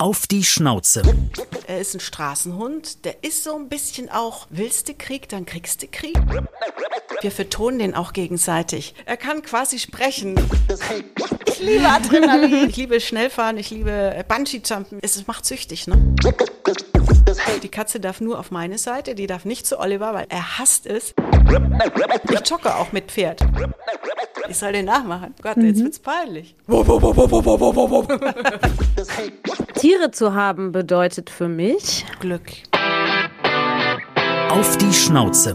Auf die Schnauze. Er ist ein Straßenhund. Der ist so ein bisschen auch, willst du Krieg, dann kriegst du Krieg. Wir vertonen den auch gegenseitig. Er kann quasi sprechen. Ich liebe Adrenalin. Ich liebe Schnellfahren, ich liebe Bungee-Jumpen. Es macht süchtig, ne? Die Katze darf nur auf meine Seite, die darf nicht zu Oliver, weil er hasst es. Ich jogge auch mit Pferd. Ich soll den nachmachen. Gott, jetzt wird's peinlich. Tiere zu haben bedeutet für mich Glück. Auf die Schnauze.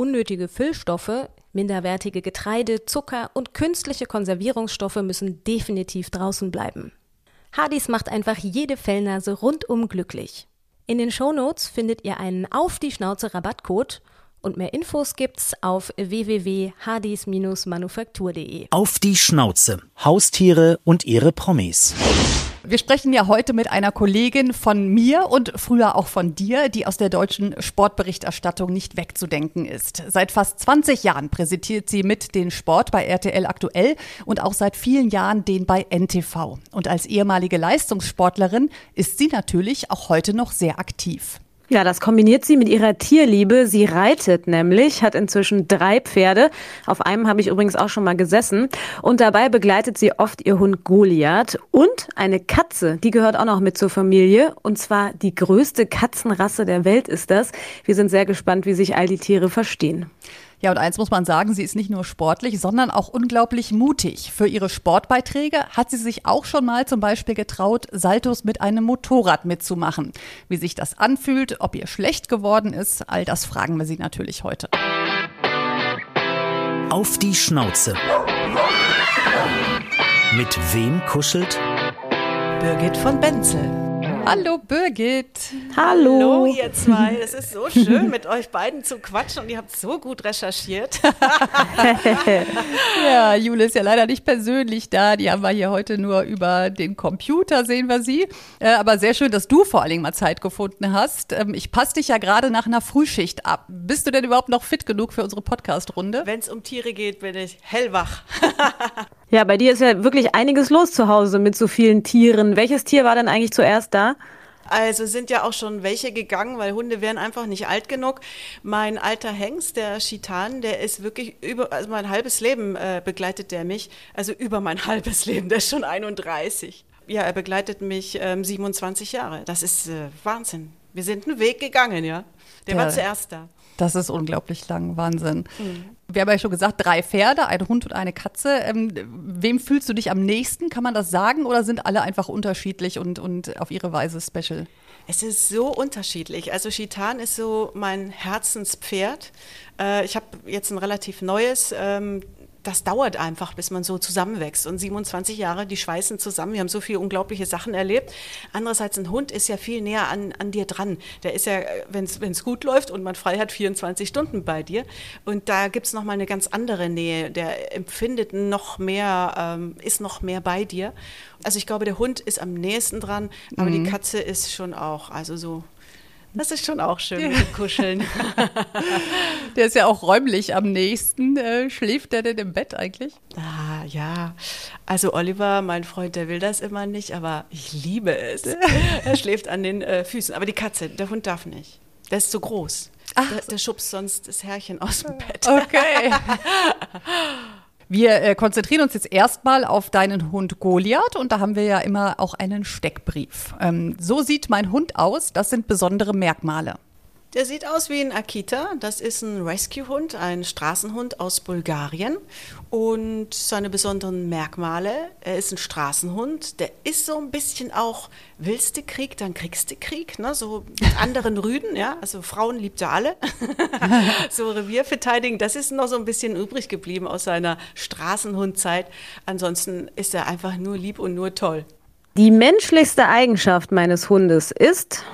Unnötige Füllstoffe, minderwertige Getreide, Zucker und künstliche Konservierungsstoffe müssen definitiv draußen bleiben. Hardys macht einfach jede Fellnase rundum glücklich. In den Shownotes findet ihr einen Auf die Schnauze Rabattcode und mehr Infos gibt's auf www.hardys-manufaktur.de. Auf die Schnauze. Haustiere und ihre Promis. Wir sprechen ja heute mit einer Kollegin von mir und früher auch von dir, die aus der deutschen Sportberichterstattung nicht wegzudenken ist. Seit fast 20 Jahren präsentiert sie mit den Sport bei RTL aktuell und auch seit vielen Jahren den bei NTV. Und als ehemalige Leistungssportlerin ist sie natürlich auch heute noch sehr aktiv. Ja, das kombiniert sie mit ihrer Tierliebe. Sie reitet nämlich, hat inzwischen drei Pferde. Auf einem habe ich übrigens auch schon mal gesessen. Und dabei begleitet sie oft ihr Hund Goliath und eine Katze. Die gehört auch noch mit zur Familie. Und zwar die größte Katzenrasse der Welt ist das. Wir sind sehr gespannt, wie sich all die Tiere verstehen. Ja, und eins muss man sagen, sie ist nicht nur sportlich, sondern auch unglaublich mutig. Für ihre Sportbeiträge hat sie sich auch schon mal zum Beispiel getraut, Saltos mit einem Motorrad mitzumachen. Wie sich das anfühlt, ob ihr schlecht geworden ist, all das fragen wir sie natürlich heute. Auf die Schnauze. Mit wem kuschelt? Birgit von Benzel. Hallo Birgit. Hallo. Hallo, ihr zwei. Es ist so schön, mit euch beiden zu quatschen und ihr habt so gut recherchiert. Ja, Jule ist ja leider nicht persönlich da. Die haben wir hier heute nur über den Computer, sehen wir sie. Äh, aber sehr schön, dass du vor allen Dingen mal Zeit gefunden hast. Ähm, ich passe dich ja gerade nach einer Frühschicht ab. Bist du denn überhaupt noch fit genug für unsere Podcast-Runde? Wenn es um Tiere geht, bin ich hellwach. Ja, bei dir ist ja wirklich einiges los zu Hause mit so vielen Tieren. Welches Tier war denn eigentlich zuerst da? Also sind ja auch schon welche gegangen, weil Hunde wären einfach nicht alt genug. Mein alter Hengst, der Chitan, der ist wirklich über, also mein halbes Leben äh, begleitet der mich. Also über mein halbes Leben, der ist schon 31. Ja, er begleitet mich ähm, 27 Jahre. Das ist äh, Wahnsinn. Wir sind einen Weg gegangen, ja. Der Ja. war zuerst da. Das ist unglaublich lang, Wahnsinn. Wir haben ja schon gesagt, drei Pferde, ein Hund und eine Katze. Ähm, wem fühlst du dich am nächsten? Kann man das sagen? Oder sind alle einfach unterschiedlich und, und auf ihre Weise special? Es ist so unterschiedlich. Also Chitan ist so mein Herzenspferd. Äh, ich habe jetzt ein relativ neues. Ähm, das dauert einfach, bis man so zusammenwächst. Und 27 Jahre, die schweißen zusammen. Wir haben so viele unglaubliche Sachen erlebt. Andererseits, ein Hund ist ja viel näher an, an dir dran. Der ist ja, wenn es gut läuft und man frei hat, 24 Stunden bei dir. Und da gibt es nochmal eine ganz andere Nähe. Der empfindet noch mehr, ähm, ist noch mehr bei dir. Also ich glaube, der Hund ist am nächsten dran, aber die Katze ist schon auch, also so, das ist schon auch schön mit dem Kuscheln. Der ist ja auch räumlich am nächsten. Äh, schläft der denn im Bett eigentlich? Ah, ja. Also Oliver, mein Freund, der will das immer nicht, aber ich liebe es. er schläft an den äh, Füßen. Aber die Katze, der Hund darf nicht. Der ist zu groß. Ach der, der schubst sonst das Herrchen aus dem Bett. Okay. Wir äh, konzentrieren uns jetzt erstmal auf deinen Hund Goliath und da haben wir ja immer auch einen Steckbrief. Ähm, so sieht mein Hund aus, das sind besondere Merkmale. Der sieht aus wie ein Akita. Das ist ein Rescue-Hund, ein Straßenhund aus Bulgarien. Und seine besonderen Merkmale, er ist ein Straßenhund. Der ist so ein bisschen auch, willst du Krieg, dann kriegst du Krieg. Ne? So mit anderen Rüden, ja. Also Frauen liebt er alle. so Revier verteidigen, das ist noch so ein bisschen übrig geblieben aus seiner Straßenhundzeit. Ansonsten ist er einfach nur lieb und nur toll. Die menschlichste Eigenschaft meines Hundes ist...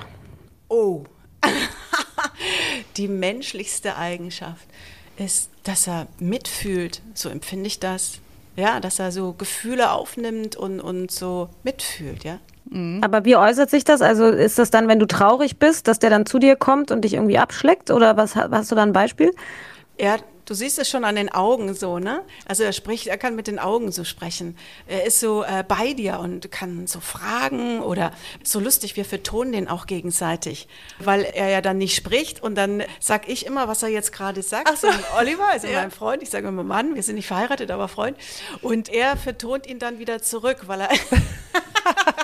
Oh. die menschlichste Eigenschaft ist, dass er mitfühlt, so empfinde ich das. Ja, dass er so Gefühle aufnimmt und, und so mitfühlt, ja. Aber wie äußert sich das? Also ist das dann, wenn du traurig bist, dass der dann zu dir kommt und dich irgendwie abschleckt? Oder was hast du da ein Beispiel? Ja, du siehst es schon an den Augen so, ne? Also er spricht, er kann mit den Augen so sprechen. Er ist so äh, bei dir und kann so fragen oder so lustig, wir vertonen den auch gegenseitig, weil er ja dann nicht spricht und dann sag ich immer, was er jetzt gerade sagt. Ach so. Oliver, also ja. mein Freund, ich sage immer Mann, wir sind nicht verheiratet, aber Freund. Und er vertont ihn dann wieder zurück, weil er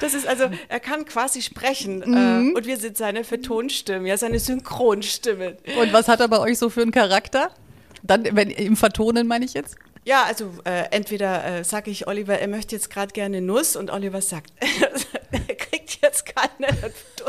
Das ist also, er kann quasi sprechen mhm. äh, und wir sind seine Vertonstimmen, ja, seine Synchronstimmen. Und was hat er bei euch so für einen Charakter? Dann, wenn im Vertonen meine ich jetzt? Ja, also äh, entweder äh, sage ich Oliver, er möchte jetzt gerade gerne Nuss und Oliver sagt, er kriegt jetzt keine,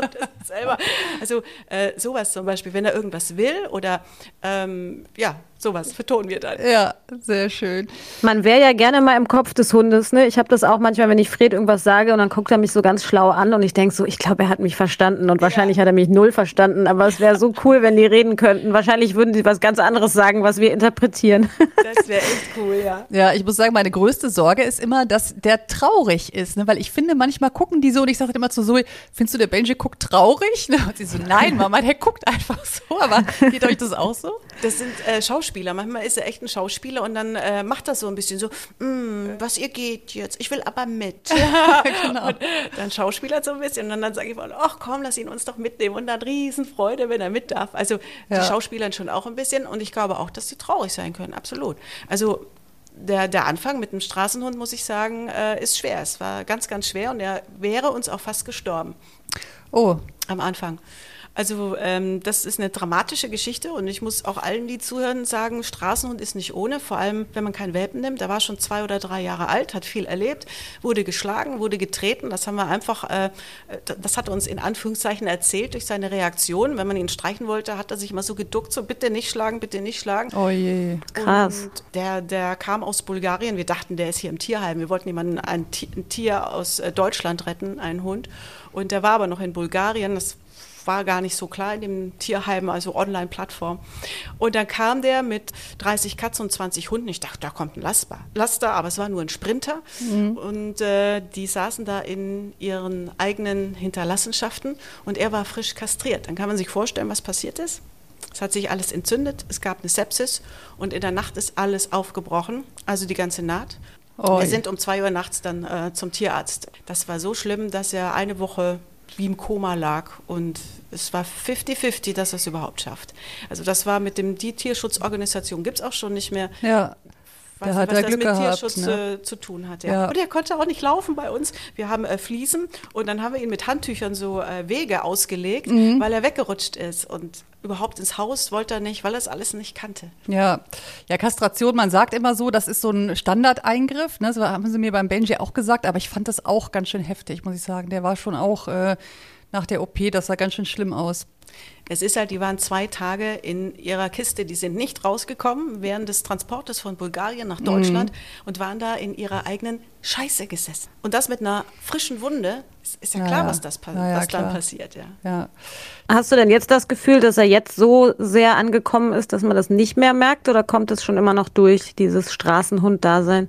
das selber. Also äh, sowas zum Beispiel, wenn er irgendwas will oder ähm, ja, sowas vertonen wir dann. Ja, sehr schön. Man wäre ja gerne mal im Kopf des Hundes. Ne? Ich habe das auch manchmal, wenn ich Fred irgendwas sage und dann guckt er mich so ganz schlau an und ich denke so, ich glaube, er hat mich verstanden und wahrscheinlich ja. hat er mich null verstanden. Aber es wäre so cool, wenn die reden könnten. Wahrscheinlich würden sie was ganz anderes sagen, was wir interpretieren. Das wäre echt cool, ja. Ja, ich muss sagen, meine größte Sorge ist immer, dass der traurig ist. Ne? Weil ich finde, manchmal gucken die so und ich sage immer zu Zoe, findest du, der Benji guckt traurig? Ne? Und sie so, nein, Mama, der guckt einfach so. Aber geht euch das auch so? Das sind äh, Schauspieler. Manchmal ist er echt ein Schauspieler und dann äh, macht das so ein bisschen so, mm, was ihr geht jetzt, ich will aber mit. Ja, genau. Und dann Schauspieler so ein bisschen und dann, sage ich mal, ach komm, lass ihn uns doch mitnehmen und dann Riesenfreude, wenn er mit darf. Also ja. die Schauspieler schon auch ein bisschen und ich glaube auch, dass sie traurig sein können, absolut. Also der, der Anfang mit dem Straßenhund, muss ich sagen, äh, ist schwer. Es war ganz, ganz schwer und er wäre uns auch fast gestorben. Oh. Am Anfang. Also ähm, das ist eine dramatische Geschichte und ich muss auch allen, die zuhören, sagen, Straßenhund ist nicht ohne, vor allem wenn man keinen Welpen nimmt. Er war schon zwei oder drei Jahre alt, hat viel erlebt, wurde geschlagen, wurde getreten. Das haben wir einfach, äh, das hat er uns in Anführungszeichen erzählt durch seine Reaktion. Wenn man ihn streichen wollte, hat er sich mal so geduckt, so bitte nicht schlagen, bitte nicht schlagen. Oh je, krass. Und der, der kam aus Bulgarien. Wir dachten, der ist hier im Tierheim. Wir wollten jemanden, ein, Tier aus äh, Deutschland retten, einen Hund. Und der war aber noch in Bulgarien. Das war gar nicht so klar in dem Tierheim, also Online-Plattform. Und dann kam der mit 30 Katzen und 20 Hunden. Ich dachte, da kommt ein Laster, Laster aber es war nur ein Sprinter. Mhm. Und äh, die saßen da in ihren eigenen Hinterlassenschaften und er war frisch kastriert. Dann kann man sich vorstellen, was passiert ist. Es hat sich alles entzündet, es gab eine Sepsis und in der Nacht ist alles aufgebrochen, also die ganze Naht. Oh. Wir sind um zwei Uhr nachts dann äh, zum Tierarzt. Das war so schlimm, dass er eine Woche wie im Koma lag und es war 50-50, dass er es überhaupt schafft. Also das war mit dem, die Tierschutzorganisation gibt es auch schon nicht mehr. Ja. Was, hat was das Glück mit gehabt, Tierschutz ne? äh, zu tun hat. Ja. ja. Und er konnte auch nicht laufen bei uns. Wir haben äh, Fliesen und dann haben wir ihn mit Handtüchern so äh, Wege ausgelegt, mhm. weil er weggerutscht ist. Und überhaupt ins Haus wollte er nicht, weil er es alles nicht kannte. Ja, ja, Kastration, man sagt immer so, das ist so ein Standardeingriff. Ne? Das haben sie mir beim Benji auch gesagt, aber ich fand das auch ganz schön heftig, muss ich sagen. Der war schon auch äh, nach der OP, das sah ganz schön schlimm aus. Es ist halt, die waren zwei Tage in ihrer Kiste, die sind nicht rausgekommen während des Transportes von Bulgarien nach Deutschland mhm. und waren da in ihrer eigenen Scheiße gesessen. Und das mit einer frischen Wunde, ist ja klar, ja, was, das, ja, was dann passiert. Ja. ja. Hast du denn jetzt das Gefühl, dass er jetzt so sehr angekommen ist, dass man das nicht mehr merkt oder kommt es schon immer noch durch, dieses Straßenhund-Dasein?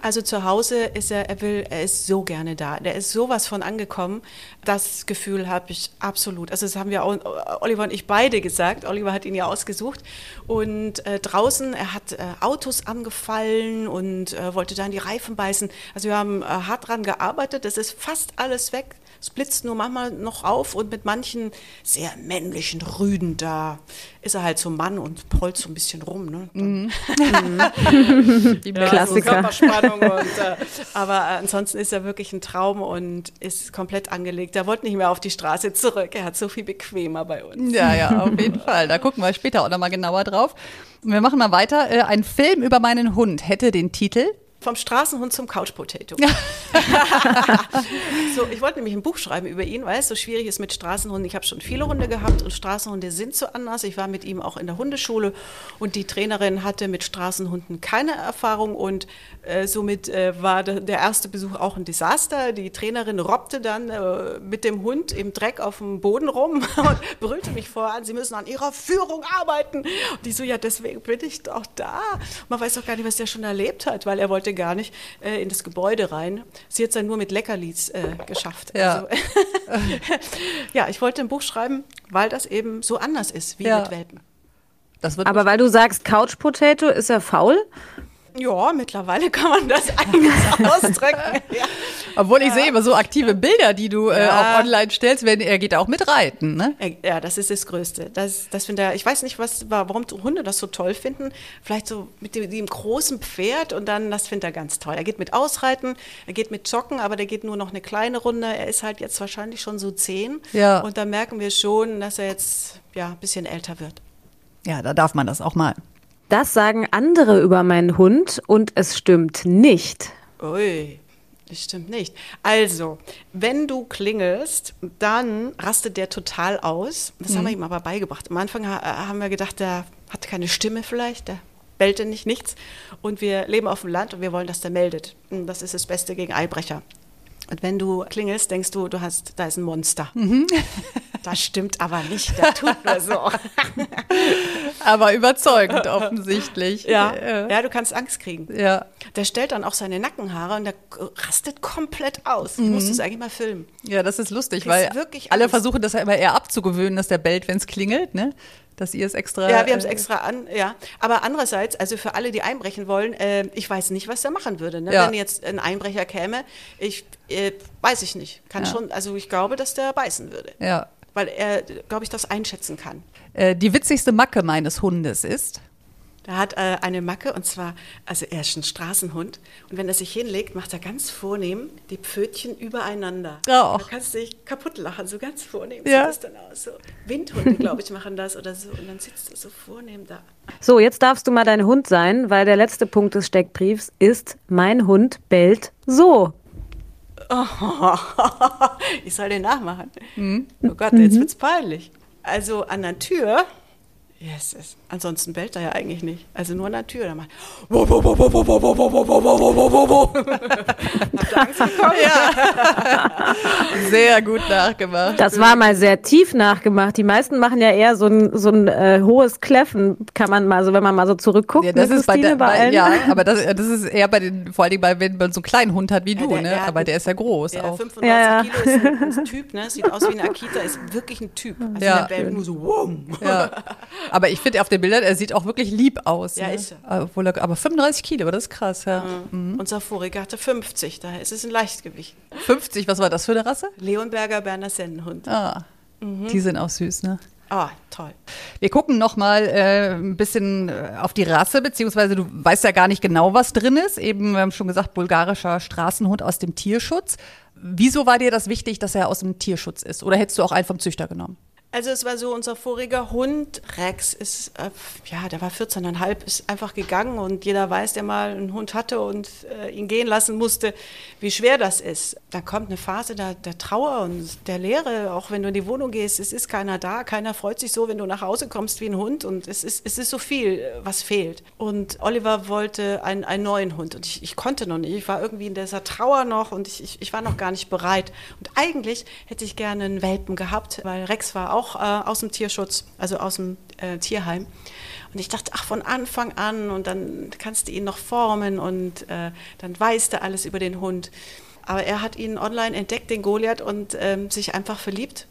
Also zu Hause ist er, er will, er ist so gerne da. Der ist sowas von angekommen. Das Gefühl habe ich absolut. Also das haben wir auch, Oliver und ich beide gesagt. Oliver hat ihn ja ausgesucht. Und äh, draußen, er hat äh, Autos angefallen und äh, wollte da in die Reifen beißen. Also wir haben äh, hart dran gearbeitet. Das ist fast alles weg Es blitzt nur manchmal noch auf und mit manchen sehr männlichen Rüden, da ist er halt so Mann und prollt so ein bisschen rum. Ne? Mhm. Die Klassiker. So und, äh, aber ansonsten ist er wirklich ein Traum und ist komplett angelegt. Er wollte nicht mehr auf die Straße zurück. Er hat so viel bequemer bei uns. Ja, ja, auf jeden Fall. Da gucken wir später auch nochmal genauer drauf. Wir machen mal weiter. Äh, ein Film über meinen Hund hätte den Titel vom Straßenhund zum Couch Potato. so, ich wollte nämlich ein Buch schreiben über ihn, weil es so schwierig ist mit Straßenhunden. Ich habe schon viele Hunde gehabt und Straßenhunde sind so anders. Ich war mit ihm auch in der Hundeschule und die Trainerin hatte mit Straßenhunden keine Erfahrung und äh, somit äh, war de, der erste Besuch auch ein Desaster. Die Trainerin robbte dann äh, mit dem Hund im Dreck auf dem Boden rum und brüllte mich vor an, sie müssen an ihrer Führung arbeiten. Und die so, ja, deswegen bin ich doch da. Man weiß doch gar nicht, was der schon erlebt hat, weil er wollte gar nicht äh, in das Gebäude rein. Sie hat es dann nur mit Leckerlis äh, geschafft. Ja. Also, ja, ich wollte ein Buch schreiben, weil das eben so anders ist wie ja. mit Welpen. Aber weil du sagst, Couch Potato, ist er faul? Ja, mittlerweile kann man das eigentlich ausdrücken. Ja. Obwohl ich sehe immer so aktive Bilder, die du äh, auch online stellst, wenn er geht auch mit reiten, ne? Ja, das ist das Größte. Das, das finde ich weiß nicht, was, warum Hunde das so toll finden. Vielleicht so mit dem, dem großen Pferd und dann, das findet er ganz toll. Er geht mit Ausreiten, er geht mit Joggen, aber der geht nur noch eine kleine Runde. Er ist halt jetzt wahrscheinlich schon so zehn. Ja. Und da merken wir schon, dass er jetzt ja ein bisschen älter wird. Ja, da darf man das auch mal. Das sagen andere über meinen Hund und es stimmt nicht. Ui. Das stimmt nicht. Also, wenn du klingelst, dann rastet der total aus. Das mhm. haben wir ihm aber beigebracht. Am Anfang haben wir gedacht, der hat keine Stimme vielleicht, der bellte nicht nichts. Und wir leben auf dem Land und wir wollen, dass der meldet. Und das ist das Beste gegen Eibrecher. Und wenn du klingelst, denkst du, du hast, da ist ein Monster. Mhm. Das stimmt aber nicht, der tut nur so. aber überzeugend offensichtlich. Ja, ja, du kannst Angst kriegen. Ja. Der stellt dann auch seine Nackenhaare und der rastet komplett aus. Mhm. Du musst es eigentlich mal filmen. Ja, das ist lustig, weil alle versuchen das ja immer eher abzugewöhnen, dass der bellt, wenn es klingelt, ne? Dass ihr es extra. Ja, wir haben es äh, extra an, ja. Aber andererseits, also für alle, die einbrechen wollen, äh, ich weiß nicht, was er machen würde. Ne? Ja. Wenn jetzt ein Einbrecher käme, ich äh, weiß ich nicht. Kann ja. schon, also ich glaube, dass der beißen würde. Ja. Weil er, glaube ich, das einschätzen kann. Äh, die witzigste Macke meines Hundes ist. Er hat äh, eine Macke und zwar, also er ist ein Straßenhund und wenn er sich hinlegt, macht er ganz vornehm die Pfötchen übereinander. Oh. Da kannst du dich kaputt lachen, so ganz vornehm ja. sieht das dann aus. So. Windhunde, glaube ich, machen das oder so und dann sitzt du so vornehm da. So, jetzt darfst du mal dein Hund sein, weil der letzte Punkt des Steckbriefs ist, mein Hund bellt so. Oh, ich soll den nachmachen. Mhm. Oh Gott, jetzt mhm. wird's peinlich. Also an der Tür Yes, yes. Ansonsten bellt er ja eigentlich nicht. Also nur an der Tür. Dann macht? Ja. Sehr gut nachgemacht. Das war mal sehr tief nachgemacht. Die meisten machen ja eher so ein, so ein äh, hohes Kläffen, kann man mal so, wenn man mal so zurückguckt. Ja, das ist bei, der, bei Ja, aber das, das ist eher bei den, vor allem bei, wenn man so einen kleinen Hund hat wie du, ja, der, ne? aber der ist ja groß. Der auch. 95 ja, ja. Kilo ist ein, ein, Typ, ne? Sieht aus wie ein Akita, ist wirklich ein Typ. Also ja. der bellt nur so, wow. Ja. Aber ich finde auf den Bildern, er sieht auch wirklich lieb aus. Ja, ne? ist er. Obwohl er. Aber 35 Kilo, das ist krass, ja. Mhm. Mhm. Unser voriger hatte 50, daher ist es ein Leichtgewicht. 50, was war das für eine Rasse? Leonberger Berner Sennenhund. Ah, mhm. die sind auch süß, ne? Ah, toll. Wir gucken noch mal äh, ein bisschen äh, auf die Rasse, beziehungsweise du weißt ja gar nicht genau, was drin ist. Eben, wir haben schon gesagt, bulgarischer Straßenhund aus dem Tierschutz. Wieso war dir das wichtig, dass er aus dem Tierschutz ist? Oder hättest du auch einen vom Züchter genommen? Also es war so, unser voriger Hund, Rex, ist, äh, ja, der war 14,5, ist einfach gegangen und jeder weiß, der mal einen Hund hatte und äh, ihn gehen lassen musste, wie schwer das ist. Da kommt eine Phase der, der, Trauer und der Leere, auch wenn du in die Wohnung gehst, es ist keiner da, keiner freut sich so, wenn du nach Hause kommst wie ein Hund und es ist, es ist so viel, was fehlt. Und Oliver wollte einen, einen neuen Hund und ich, ich konnte noch nicht, ich war irgendwie in dieser Trauer noch und ich, ich, ich war noch gar nicht bereit. Und eigentlich hätte ich gerne einen Welpen gehabt, weil Rex war auch auch äh, aus dem Tierschutz, also aus dem äh, Tierheim. Und ich dachte, ach, von Anfang an und dann kannst du ihn noch formen und äh, dann weißt du alles über den Hund. Aber er hat ihn online entdeckt, den Goliath, und ähm, sich einfach verliebt.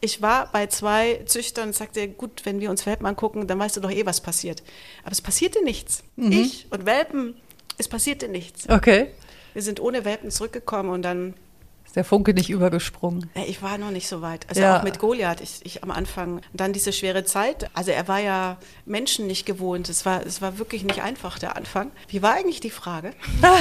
Ich war bei zwei Züchtern und sagte, gut, wenn wir uns Welpen angucken, dann weißt du doch eh, was passiert. Aber es passierte nichts. Mhm. Ich und Welpen, es passierte nichts. Okay. Wir sind ohne Welpen zurückgekommen und dann der Funke nicht übergesprungen. Ich war noch nicht so weit. Also Ja. auch mit Goliath, ich, ich am Anfang. Dann diese schwere Zeit. Also er war ja Menschen nicht gewohnt. Es war, es war wirklich nicht einfach, der Anfang. Wie war eigentlich die Frage?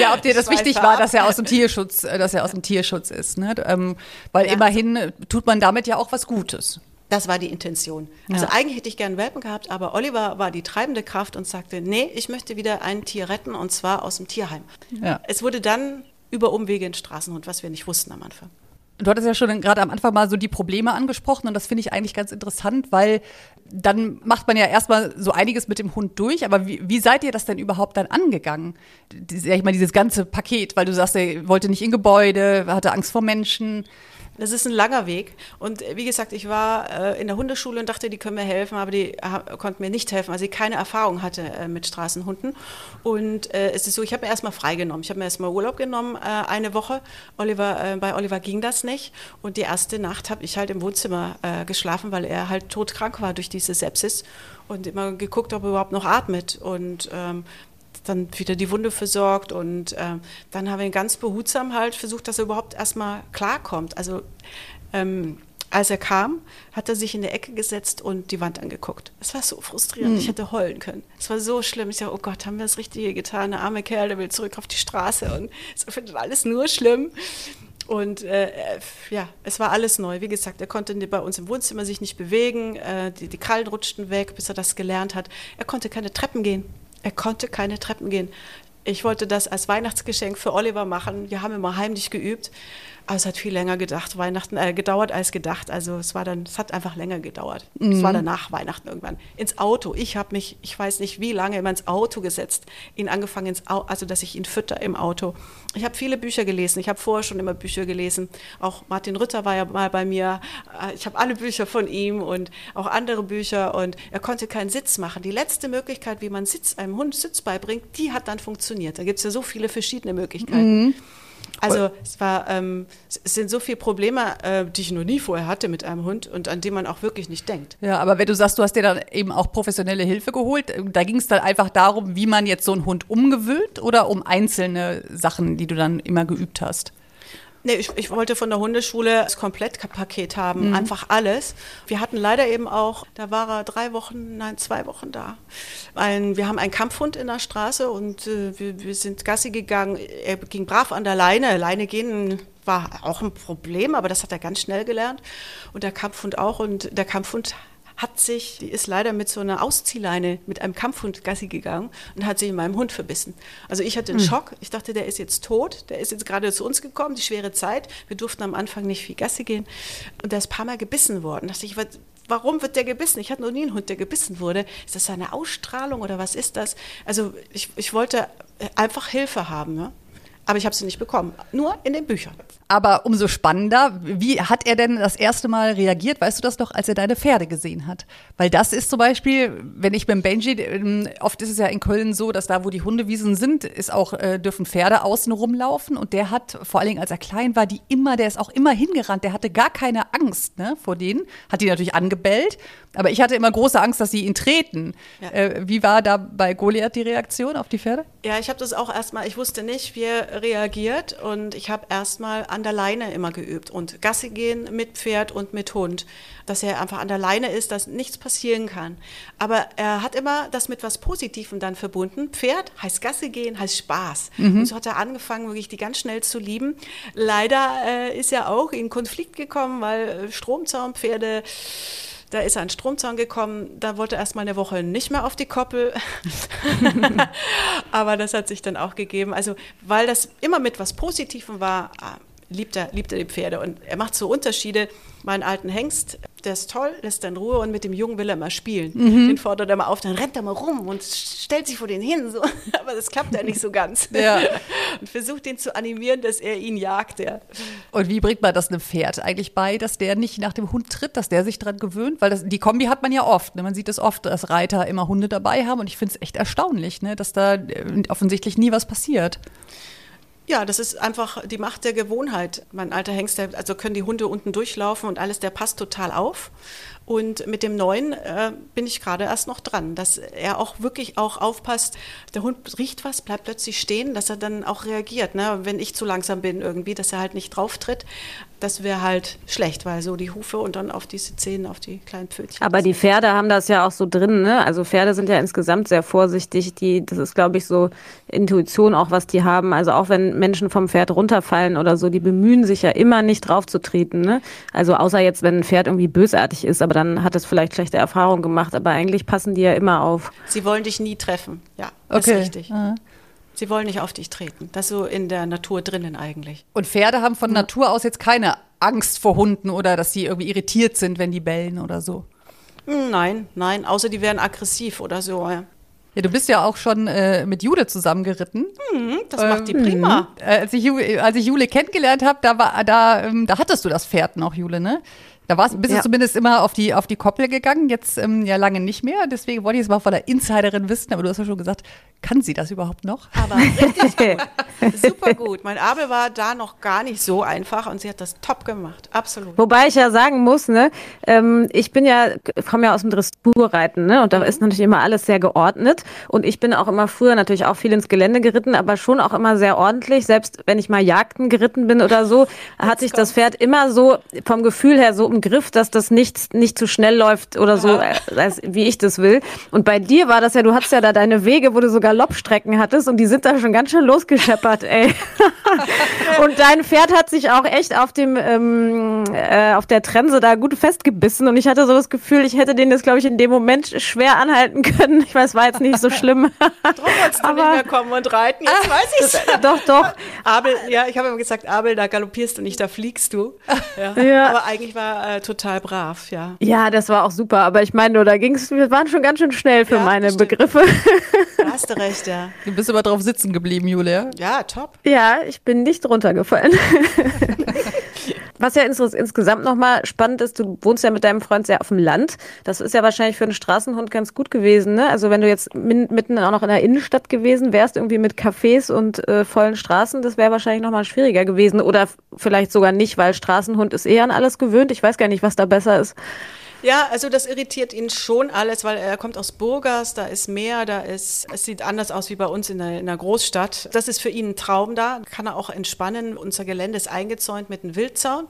Ja, ob dir das wichtig war, dass er aus dem Tierschutz, äh, dass er aus dem Tierschutz ist, ne? Ähm, weil Ja. immerhin tut man damit ja auch was Gutes. Das war die Intention. Also Ja. eigentlich hätte ich gern Welpen gehabt, aber Oliver war die treibende Kraft und sagte, nee, ich möchte wieder ein Tier retten und zwar aus dem Tierheim. Ja. Es wurde dann über Umwege ein Straßenhund, was wir nicht wussten am Anfang. Du hattest ja schon gerade am Anfang mal so die Probleme angesprochen und das finde ich eigentlich ganz interessant, weil dann macht man ja erstmal so einiges mit dem Hund durch, aber wie, wie seid ihr das denn überhaupt dann angegangen? Sag ich mal, dieses ganze Paket, weil du sagst, er wollte nicht in Gebäude, hatte Angst vor Menschen. Das ist ein langer Weg. Und wie gesagt, ich war äh, in der Hundeschule und dachte, die können mir helfen, aber die konnten mir nicht helfen, weil sie keine Erfahrung hatte äh, mit Straßenhunden. Und äh, es ist so, ich habe mir erstmal freigenommen. Ich habe mir erstmal Urlaub genommen, äh, eine Woche. Oliver, äh, bei Oliver ging das nicht. Und die erste Nacht habe ich halt im Wohnzimmer äh, geschlafen, weil er halt todkrank war durch diese Sepsis. Und immer geguckt, ob er überhaupt noch atmet. Und ähm, dann wieder die Wunde versorgt und ähm, dann haben wir ihn ganz behutsam halt versucht, dass er überhaupt erstmal klarkommt. Also ähm, als er kam, hat er sich in der Ecke gesetzt und die Wand angeguckt. Es war so frustrierend, ich hätte heulen können. Es war so schlimm. Ich dachte, oh Gott, haben wir das Richtige getan? Der arme Kerl, der will zurück auf die Straße und es findet alles nur schlimm. Und äh, äh, ja, es war alles neu. Wie gesagt, er konnte bei uns im Wohnzimmer sich nicht bewegen. Äh, die, die Krallen rutschten weg, bis er das gelernt hat. Er konnte keine Treppen gehen. Er konnte keine Treppen gehen. Ich wollte das als Weihnachtsgeschenk für Oliver machen. Wir haben immer heimlich geübt. Aber es hat viel länger gedacht, Weihnachten, äh, gedauert als gedacht. Also es war dann, es hat einfach länger gedauert. Es war danach Weihnachten irgendwann. Ins Auto. Ich habe mich, ich weiß nicht wie lange, immer ins Auto gesetzt. Ihn angefangen ins Auto, also dass ich ihn fütter im Auto. Ich habe viele Bücher gelesen. Ich habe vorher schon immer Bücher gelesen. Auch Martin Rütter war ja mal bei mir. Äh, Ich habe alle Bücher von ihm und auch andere Bücher. Und er konnte keinen Sitz machen. Die letzte Möglichkeit, wie man Sitz, einem Hund Sitz beibringt, die hat dann funktioniert. Da gibt es ja so viele verschiedene Möglichkeiten. Also es war, ähm, es sind so viele Probleme, äh, die ich noch nie vorher hatte mit einem Hund und an die man auch wirklich nicht denkt. Ja, aber wenn du sagst, du hast dir dann eben auch professionelle Hilfe geholt, äh, da ging es dann einfach darum, wie man jetzt so einen Hund umgewöhnt oder um einzelne Sachen, die du dann immer geübt hast? Nee, ich, ich wollte von der Hundeschule das Komplettpaket haben, einfach alles. Wir hatten leider eben auch, da war er drei Wochen, nein, zwei Wochen da. Ein, wir haben einen Kampfhund in der Straße und äh, wir, wir sind Gassi gegangen. Er ging brav an der Leine. Leine gehen war auch ein Problem, aber das hat er ganz schnell gelernt. Und der Kampfhund auch. Und der Kampfhund hat sich, die ist leider mit so einer Ausziehleine mit einem Kampfhund Gassi gegangen und hat sich in meinem Hund verbissen. Also ich hatte einen Schock. Ich dachte, der ist jetzt tot. Der ist jetzt gerade zu uns gekommen, die schwere Zeit. Wir durften am Anfang nicht viel Gassi gehen. Und der ist ein paar Mal gebissen worden. Da dachte ich, was, warum wird der gebissen? Ich hatte noch nie einen Hund, der gebissen wurde. Ist das seine Ausstrahlung oder was ist das? Also ich, ich wollte einfach Hilfe haben. Ne? Aber ich habe sie nicht bekommen. Nur in den Büchern. Aber umso spannender, wie hat er denn das erste Mal reagiert, weißt du das noch, als er deine Pferde gesehen hat? Weil das ist zum Beispiel, wenn ich beim Benji, ähm, oft ist es ja in Köln so, dass da, wo die Hundewiesen sind, ist auch, äh, dürfen Pferde außen rumlaufen und der hat, vor allen Dingen als er klein war, die immer, der ist auch immer hingerannt, der hatte gar keine Angst ne, vor denen, hat die natürlich angebellt, aber ich hatte immer große Angst, dass sie ihn treten. Ja. Äh, wie war da bei Goliath die Reaktion auf die Pferde? Ja, ich habe das auch erstmal, ich wusste nicht, wie er reagiert und ich habe erstmal an der Leine immer geübt und Gassi gehen mit Pferd und mit Hund, dass er einfach an der Leine ist, dass nichts passieren kann. Aber er hat immer das mit was Positivem dann verbunden. Pferd heißt Gassi gehen, heißt Spaß. Und so hat er angefangen, wirklich die ganz schnell zu lieben. Leider äh, ist er auch in Konflikt gekommen, weil äh, Stromzaunpferde da ist er an den Stromzaun gekommen, da wollte er erst mal eine Woche nicht mehr auf die Koppel. Aber das hat sich dann auch gegeben. Also, weil das immer mit was Positivem war, liebt er, liebt er die Pferde. Und er macht so Unterschiede. Meinen alten Hengst, der ist toll, lässt in Ruhe und mit dem Jungen will er mal spielen. Den fordert er mal auf, dann rennt er mal rum und stellt sich vor den hin. So. Aber das klappt ja nicht so ganz. Ja. Und versucht ihn zu animieren, dass er ihn jagt. Ja. Und wie bringt man das einem Pferd eigentlich bei, dass der nicht nach dem Hund tritt, dass der sich dran gewöhnt? Weil das, die Kombi hat man ja oft. Ne? Man sieht es oft, dass Reiter immer Hunde dabei haben. Und ich finde es echt erstaunlich, ne? dass da äh, offensichtlich nie was passiert. Ja, das ist einfach die Macht der Gewohnheit. Mein alter Hengst, also können die Hunde unten durchlaufen und alles, der passt total auf. Und mit dem neuen äh, bin ich gerade erst noch dran, dass er auch wirklich auch aufpasst. Der Hund riecht was, bleibt plötzlich stehen, dass er dann auch reagiert. Ne? Wenn ich zu langsam bin irgendwie, dass er halt nicht drauf tritt das wäre halt schlecht, weil so die Hufe und dann auf diese Zähne, auf die kleinen Pfötchen. Aber die Pferde haben das ja auch so drin, ne? Also Pferde sind ja insgesamt sehr vorsichtig. Die, das ist, glaube ich, so Intuition auch, was die haben. Also auch wenn Menschen vom Pferd runterfallen oder so, die bemühen sich ja immer nicht drauf zu treten, ne? Also außer jetzt, wenn ein Pferd irgendwie bösartig ist, aber dann hat es vielleicht schlechte Erfahrungen gemacht. Aber eigentlich passen die ja immer auf. Sie wollen dich nie treffen, ja, das okay. ist richtig. Mhm. Sie wollen nicht auf dich treten. Das ist so in der Natur drinnen eigentlich. Und Pferde haben von Natur aus jetzt keine Angst vor Hunden oder dass sie irgendwie irritiert sind, wenn die bellen oder so. Hm, nein, nein, außer die werden aggressiv oder so. Ja. Ja, du bist ja auch schon äh, mit Jule zusammengeritten. Mhm, das ähm, macht die prima. Äh, als, ich, als ich Jule kennengelernt habe, da, war, da, ähm, da hattest du das Pferd noch, Jule, ne? Da warst, bist ja. du zumindest immer auf die, auf die Koppel gegangen, jetzt ähm, ja lange nicht mehr. Deswegen wollte ich es mal von der Insiderin wissen, aber du hast ja schon gesagt, kann sie das überhaupt noch? Aber richtig gut. Super gut. Mein Abel war da noch gar nicht so einfach und sie hat das top gemacht. Absolut. Wobei ich ja sagen muss, ne, ähm, ich bin ja, komme ja aus dem Dressurreiten, ne? Und da mhm. ist natürlich immer alles sehr geordnet. Und ich bin auch immer früher natürlich auch viel ins Gelände geritten, aber schon auch immer sehr ordentlich. Selbst wenn ich mal Jagden geritten bin oder so, hat sich das Pferd immer so vom Gefühl her so im Griff, dass das nicht, nicht zu schnell läuft oder so, äh, als, wie ich das will. Und bei dir war das ja, du hattest ja da deine Wege, wo du sogar Galoppstrecken hattest und die sind da schon ganz schön losgescheppert, ey. und dein Pferd hat sich auch echt auf dem, ähm, äh, auf der Trense da gut festgebissen und ich hatte so das Gefühl, ich hätte den das, glaube ich, in dem Moment schwer anhalten können. Ich weiß, war jetzt nicht so schlimm. Darum wolltest du Aber, nicht mehr kommen und reiten, jetzt weiß ich's. Doch, doch. Abel, ja, ich habe immer gesagt, Abel, da galoppierst du nicht, da fliegst du. Ja. ja. Aber eigentlich war äh, total brav, ja. Ja, das war auch super. Aber ich meine, da ging es, wir waren schon ganz schön schnell für ja, meine bestimmt. Begriffe. Da hast du recht, ja. Du bist aber drauf sitzen geblieben, Julia. Ja, top. Ja, ich bin nicht runtergefallen. Was ja ins insgesamt nochmal spannend ist, du wohnst ja mit deinem Freund sehr auf dem Land. Das ist ja wahrscheinlich für einen Straßenhund ganz gut gewesen. Ne? Also wenn du jetzt mitten auch noch in der Innenstadt gewesen wärst, irgendwie mit Cafés und äh, vollen Straßen, das wäre wahrscheinlich nochmal schwieriger gewesen. Oder vielleicht sogar nicht, weil Straßenhund ist eher an alles gewöhnt. Ich weiß gar nicht, was da besser ist. Ja, also das irritiert ihn schon alles, weil er kommt aus Burgas, da ist Meer, da ist, es sieht anders aus wie bei uns in der, in der Großstadt. Das ist für ihn ein Traum da, kann er auch entspannen. Unser Gelände ist eingezäunt mit einem Wildzaun,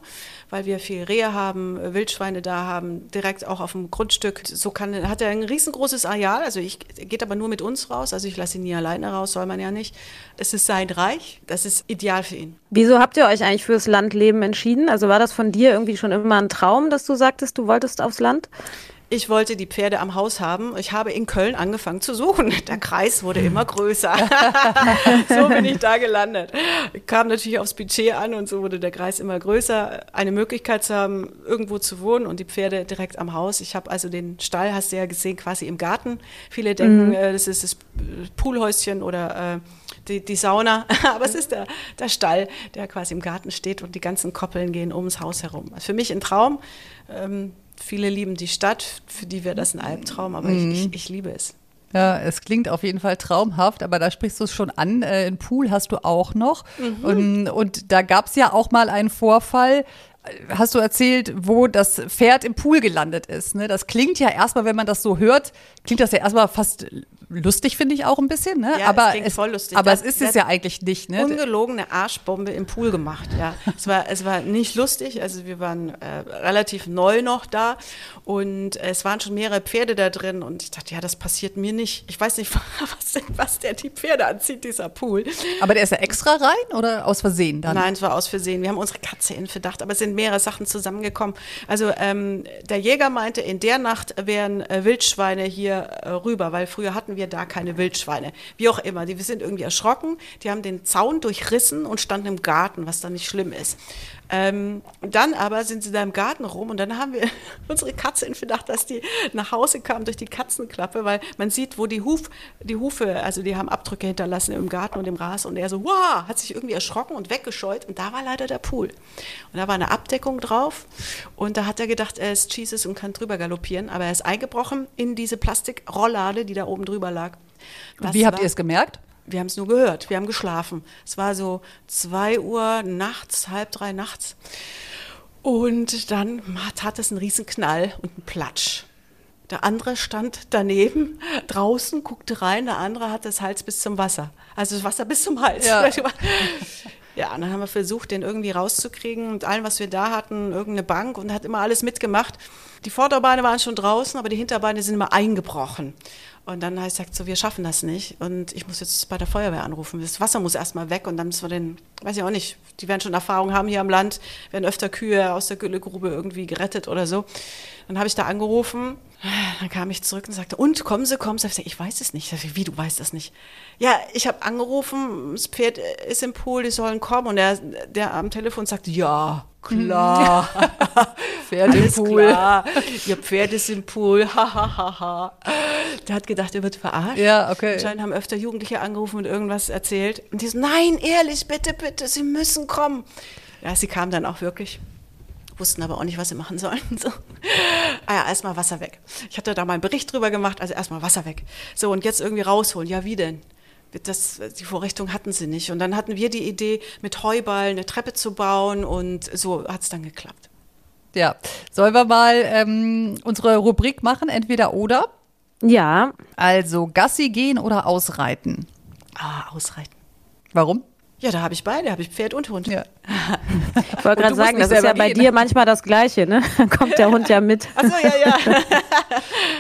weil wir viel Rehe haben, Wildschweine da haben, direkt auch auf dem Grundstück. So kann, hat er ein riesengroßes Areal, also ich geht aber nur mit uns raus, also ich lasse ihn nie alleine raus, soll man ja nicht. Es ist sein Reich, das ist ideal für ihn. Wieso habt ihr euch eigentlich fürs Landleben entschieden? Also war das von dir irgendwie schon immer ein Traum, dass du sagtest, du wolltest aufs Land? Ich wollte die Pferde am Haus haben. Ich habe in Köln angefangen zu suchen. Der Kreis wurde immer größer. so bin ich da gelandet. Kam natürlich aufs Budget an und so wurde der Kreis immer größer. Eine Möglichkeit zu haben, irgendwo zu wohnen und die Pferde direkt am Haus. Ich habe also den Stall, hast du ja gesehen, quasi im Garten. Viele denken, mhm. äh, das ist das Poolhäuschen oder äh, die, die Sauna, aber es ist der, der Stall, der quasi im Garten steht und die ganzen Koppeln gehen ums Haus herum. Für mich ein Traum. Ähm, viele lieben die Stadt, für die wäre das ein Albtraum, aber mhm. ich, ich, ich liebe es. Ja, es klingt auf jeden Fall traumhaft, aber da sprichst du es schon an. Äh, einen Pool hast du auch noch. Mhm. Und, und da gab es ja auch mal einen Vorfall, hast du erzählt, wo das Pferd im Pool gelandet ist. Ne? Das klingt ja erstmal, wenn man das so hört, klingt das ja erstmal fast lustig, finde ich auch ein bisschen. Ne? Ja, aber es, voll lustig. Aber das, es ist es ja eigentlich nicht. Ne? Ungelogene Arschbombe im Pool gemacht. Ja, es war es war nicht lustig. Also wir waren äh, relativ neu noch da und es waren schon mehrere Pferde da drin und ich dachte, ja, das passiert mir nicht. Ich weiß nicht, was, was der die Pferde anzieht, dieser Pool. Aber der ist ja extra rein oder aus Versehen dann? Nein, es war aus Versehen. Wir haben unsere Katze in Verdacht, aber es sind sind mehrere Sachen zusammengekommen. Also ähm, der Jäger meinte, in der Nacht wären äh, Wildschweine hier äh, rüber, weil früher hatten wir da keine Wildschweine. Wie auch immer, die sind irgendwie erschrocken, die haben den Zaun durchrissen und standen im Garten, was dann nicht schlimm ist. Ähm, dann aber sind sie da im Garten rum und dann haben wir unsere Katze in Verdacht, dass die nach Hause kam durch die Katzenklappe, weil man sieht, wo die, Huf, die Hufe, also die haben Abdrücke hinterlassen im Garten und im Ras und er so, wow, hat sich irgendwie erschrocken und weggescheut und da war leider der Pool. Und da war eine Abdeckung drauf und da hat er gedacht, er ist Jesus und kann drüber galoppieren, aber er ist eingebrochen in diese Plastikrolllade, die da oben drüber lag. Das wie habt ihr es gemerkt? wir haben es nur gehört, wir haben geschlafen. Es war so zwei Uhr nachts, halb drei nachts. Und dann tat es einen riesen Knall und einen Platsch. Der andere stand daneben, draußen, guckte rein, der andere hatte das Hals bis zum Wasser. Also das Wasser bis zum Hals. Ja. Ja, und dann haben wir versucht, den irgendwie rauszukriegen und allen, was wir da hatten, irgendeine Bank und hat immer alles mitgemacht. Die Vorderbeine waren schon draußen, aber die Hinterbeine sind immer eingebrochen. Und dann heißt sagt so, wir schaffen das nicht und ich muss jetzt bei der Feuerwehr anrufen. Das Wasser muss erstmal weg und dann müssen wir den, weiß ich auch nicht, die werden schon Erfahrung haben hier am Land, werden öfter Kühe aus der Güllegrube irgendwie gerettet oder so. Dann habe ich da angerufen, dann kam ich zurück und sagte, und kommen Sie, kommen Sie. Ich, sag, ich weiß es nicht. Ich sag, wie, du weißt das nicht? Ja, ich habe angerufen, das Pferd ist im Pool, die sollen kommen. Und der, der am Telefon sagte, ja, klar. Pferd im Pool. Klar. Ihr Pferd ist im Pool. Ha, ha, ha, ha. Der hat gedacht, er wird verarscht. Ja, okay. Anscheinend haben öfter Jugendliche angerufen und irgendwas erzählt. Und die so, nein, ehrlich, bitte, bitte, Sie müssen kommen. Ja, sie kamen dann auch wirklich. Wussten aber auch nicht, was sie machen sollen. So. Ah ja, erstmal Wasser weg. Ich hatte da mal einen Bericht drüber gemacht, also erstmal Wasser weg. So, und jetzt irgendwie rausholen. Ja, wie denn? Das, die Vorrichtung hatten sie nicht. Und dann hatten wir die Idee, mit Heuballen eine Treppe zu bauen und so hat es dann geklappt. Ja. Sollen wir mal ähm, unsere Rubrik machen, entweder oder? Ja, Also Gassi gehen oder ausreiten. Ah, ausreiten. Warum? Ja, da habe ich beide, habe ich Pferd und Hund. Ja. ich wollte gerade sagen, das ist ja bei gehen. dir manchmal das Gleiche, ne? Dann kommt der Hund ja mit. Achso, ja, ja.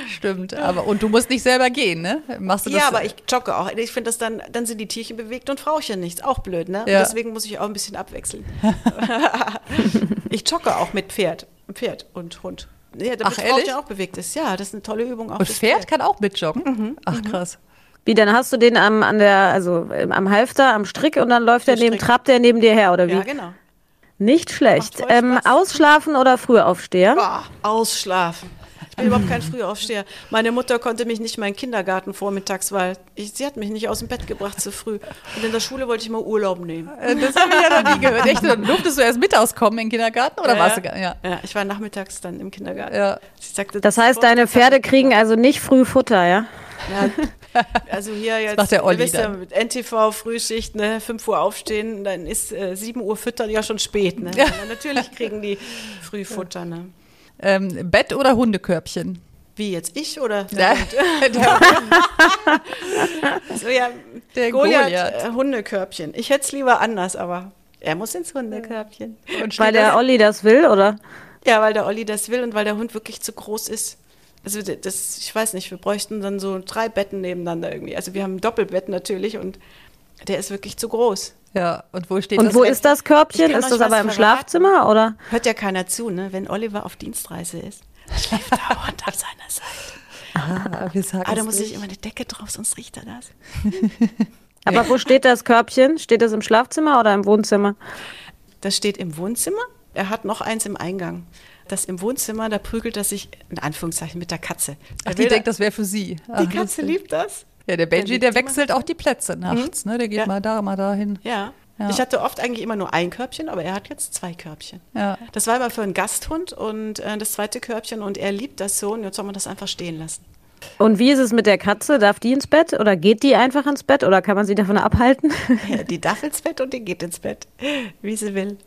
Stimmt. Aber, und du musst nicht selber gehen, ne? Machst du das? ja, aber ich jogge auch. Ich finde das dann, dann sind die Tierchen bewegt und Frauchen nichts. Auch blöd, ne? Und Ja. deswegen muss ich auch ein bisschen abwechseln. ich jogge auch mit Pferd. Pferd und Hund. Ja, damit Ach, ehrlich? Frauchen auch bewegt ist. Ja, das ist eine tolle Übung auch Und fürs Pferd kann auch mitjoggen? Mhm. Ach, krass. Wie, dann hast du den am, an der, also ähm, am Halfter, am Strick und dann läuft er neben, Strick. trappt er neben dir her, oder wie? Ja, genau. Nicht schlecht. Ähm, ausschlafen oder Frühaufsteher? Ah, ausschlafen. Ich bin überhaupt kein Frühaufsteher. Meine Mutter konnte mich nicht mal in den Kindergarten vormittags, weil ich, sie hat mich nicht aus dem Bett gebracht zu früh. Und in der Schule wollte ich mal Urlaub nehmen. Äh, Das habe ich ja noch nie gehört. Echt, dann durftest du erst mittags kommen in den Kindergarten oder Ja, warst ja. du gar ja. Ja, ich war nachmittags dann im Kindergarten. Ja. Sie sagte, Das heißt, deine Pferde kriegen also nicht früh Futter, ja? Ja, also hier jetzt, macht der Olli ja, dann. mit NTV Frühschicht, ne, 5 Uhr aufstehen, dann ist äh, 7 Uhr füttern ja schon spät. Ne? Ja. Natürlich kriegen die früh Futter. Ne? Ähm, Bett oder Hundekörbchen? Wie jetzt ich oder Der, der, der, so, ja, der Goliath, Goliath. äh, Hundekörbchen. Ich hätte es lieber anders, aber er muss ins Hundekörbchen. Und Weil der das- Olli das will, oder? Ja, weil der Olli das will und weil der Hund wirklich zu groß ist. Also das, ich weiß nicht, wir bräuchten dann so drei Betten nebeneinander irgendwie. Also wir haben ein Doppelbett natürlich und der ist wirklich zu groß. Ja, und wo steht Und das? wo ist das Körbchen? Ist das aber im verraten. Schlafzimmer, oder? Hört ja keiner zu, ne? Wenn Oliver auf Dienstreise ist, schläft der Hund auf seiner Seite. Ah, wir sagen Ah, da muss nicht. ich immer eine Decke drauf, sonst riecht er das. Aber wo steht das Körbchen? Steht das im Schlafzimmer oder im Wohnzimmer? Das steht im Wohnzimmer. Er hat noch eins im Eingang. Das im Wohnzimmer, da prügelt er sich, in Anführungszeichen, mit der Ach, Katze. Er die denkt, das wäre für sie. die Ach, Katze lustig. liebt das. Ja, der Benji, der die wechselt auch die Plätze nachts, ne? Der geht Ja. mal da, mal dahin. Ja. Ja. Ich hatte oft eigentlich immer nur ein Körbchen, aber er hat jetzt zwei Körbchen. Ja. Das war immer für einen Gasthund und äh, das zweite Körbchen und er liebt das so und jetzt soll man das einfach stehen lassen. Und wie ist es mit der Katze? Darf die ins Bett oder geht die einfach ins Bett oder kann man sie davon abhalten? Ja, die darf ins Bett und die geht ins Bett, wie sie will.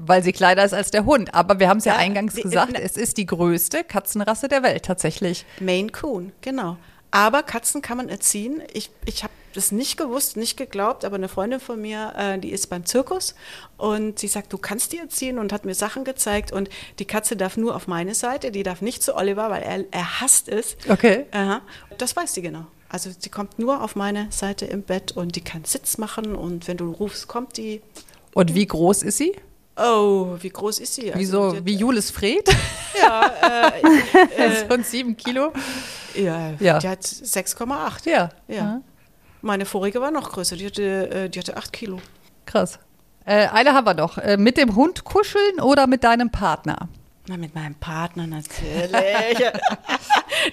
Weil sie kleiner ist als der Hund. Aber wir haben es ja, Ja, eingangs die- gesagt, ne- es ist die größte Katzenrasse der Welt tatsächlich. Maine Coon, genau. Aber Katzen kann man erziehen. Ich, ich habe das nicht gewusst, nicht geglaubt, aber eine Freundin von mir, äh, die ist beim Zirkus und sie sagt, du kannst die erziehen und hat mir Sachen gezeigt und die Katze darf nur auf meine Seite, die darf nicht zu Oliver, weil er, er hasst es. Okay. Aha. Das weiß sie genau. Also sie kommt nur auf meine Seite im Bett und die kann Sitz machen und wenn du rufst, kommt die. Und wie groß ist sie? Oh, wie groß ist sie? Also Wie so, die hat- wie Julis Fred? Ja, äh, so ein sieben Kilo? ja, Ja. die hat 6,8. Ja. Ja. Meine vorige war noch größer, die hatte, äh, die hatte 8 Kilo. Krass. Äh, eine haben wir noch. Äh, mit dem Hund kuscheln oder mit deinem Partner? Na, mit meinem Partner natürlich.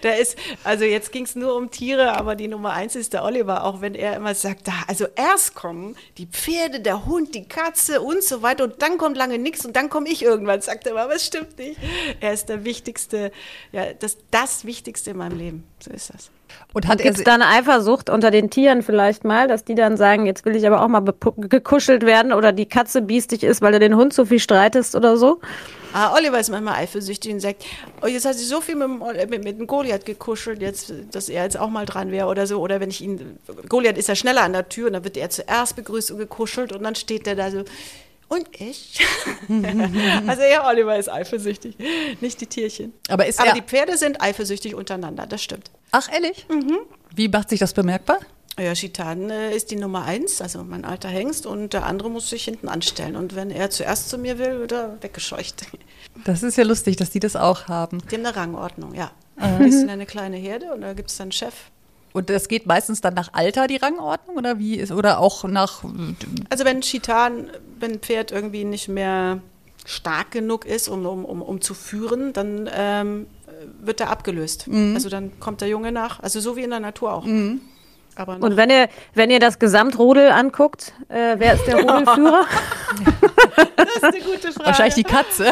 der ist, also jetzt ging es nur um Tiere, aber die Nummer eins ist der Oliver, auch wenn er immer sagt, da, also erst kommen die Pferde, der Hund, die Katze und so weiter und dann kommt lange nichts und dann komme ich irgendwann, sagt er immer, aber es stimmt nicht. Er ist der wichtigste, ja, das, das Wichtigste in meinem Leben. So ist das. Und hat Gibt es da eine Eifersucht unter den Tieren vielleicht mal, dass die dann sagen, jetzt will ich aber auch mal gekuschelt werden oder die Katze biestig ist, weil du den Hund so viel streitest oder so? Ah, Oliver ist manchmal eifersüchtig und sagt, oh, jetzt hat sie so viel mit, mit, mit dem Goliath gekuschelt, jetzt, dass er jetzt auch mal dran wäre oder so. Oder wenn ich ihn, Goliath ist ja schneller an der Tür und dann wird er zuerst begrüßt und gekuschelt und dann steht er da so, und ich. also ja, Oliver ist eifersüchtig, nicht die Tierchen. Aber, ist Aber die Pferde sind eifersüchtig untereinander, das stimmt. Ach, ehrlich? Mhm. Wie macht sich das bemerkbar? Ja, Chitan äh, ist die Nummer eins, also mein alter Hengst, und der andere muss sich hinten anstellen. Und wenn er zuerst zu mir will, wird er weggescheucht. Das ist ja lustig, dass die das auch haben. Die haben eine Rangordnung, ja. Mhm. Die sind eine kleine Herde und da gibt es dann einen Chef. Und das geht meistens dann nach Alter, die Rangordnung, oder wie ist, oder auch nach. Also wenn Chitan, wenn ein Pferd irgendwie nicht mehr stark genug ist, um, um, um, um zu führen, dann ähm, wird er abgelöst. Mhm. Also dann kommt der Junge nach. Also so wie in der Natur auch. Mhm. Und wenn ihr, wenn ihr das Gesamtrudel anguckt, äh, wer ist der Rudelführer? das ist eine gute Frage. Wahrscheinlich die Katze.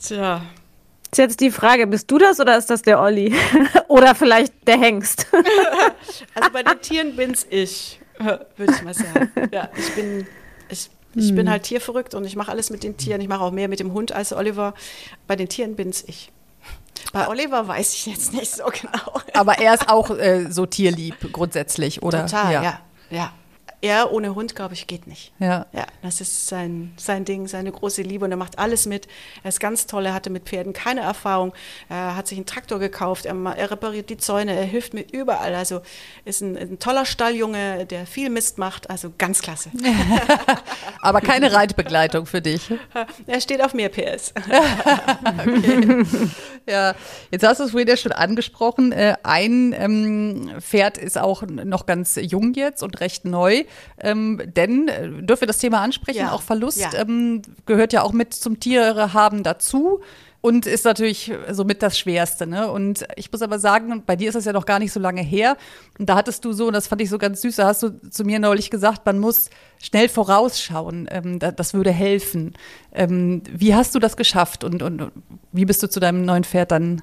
Tja. Ist jetzt die Frage, bist du das oder ist das der Olli? oder vielleicht der Hengst? also bei den Tieren bin's ich, würde ich mal sagen. Ja, ich bin, ich, ich hm. bin halt tierverrückt und ich mache alles mit den Tieren. Ich mache auch mehr mit dem Hund als Oliver. Bei den Tieren bin's ich. Bei Oliver weiß ich jetzt nicht so genau. Aber er ist auch äh, so tierlieb grundsätzlich, oder? Total, ja. ja. ja er ohne Hund, glaube ich, geht nicht. Ja. Ja, das ist sein, sein Ding, seine große Liebe und er macht alles mit. Er ist ganz toll, er hatte mit Pferden keine Erfahrung. Er hat sich einen Traktor gekauft, er, er repariert die Zäune, er hilft mir überall. Also ist ein, ein, toller Stalljunge, der viel Mist macht, also ganz klasse. Aber keine Reitbegleitung für dich. Er steht auf mehr PS. okay. Ja, jetzt hast du es vorhin ja schon angesprochen. Äh, ein ähm, Pferd ist auch noch ganz jung jetzt und recht neu. Ähm, denn, äh, dürfen wir das Thema ansprechen, ja. auch Verlust ja. Ähm, gehört ja auch mit zum Tiere haben dazu und ist natürlich somit das Schwerste. Ne? Und ich muss aber sagen, bei dir ist das ja noch gar nicht so lange her. Und da hattest du so, und das fand ich so ganz süß, da hast du zu mir neulich gesagt, man muss schnell vorausschauen. Ähm, das würde helfen. Ähm, wie hast du das geschafft und, und wie bist du zu deinem neuen Pferd dann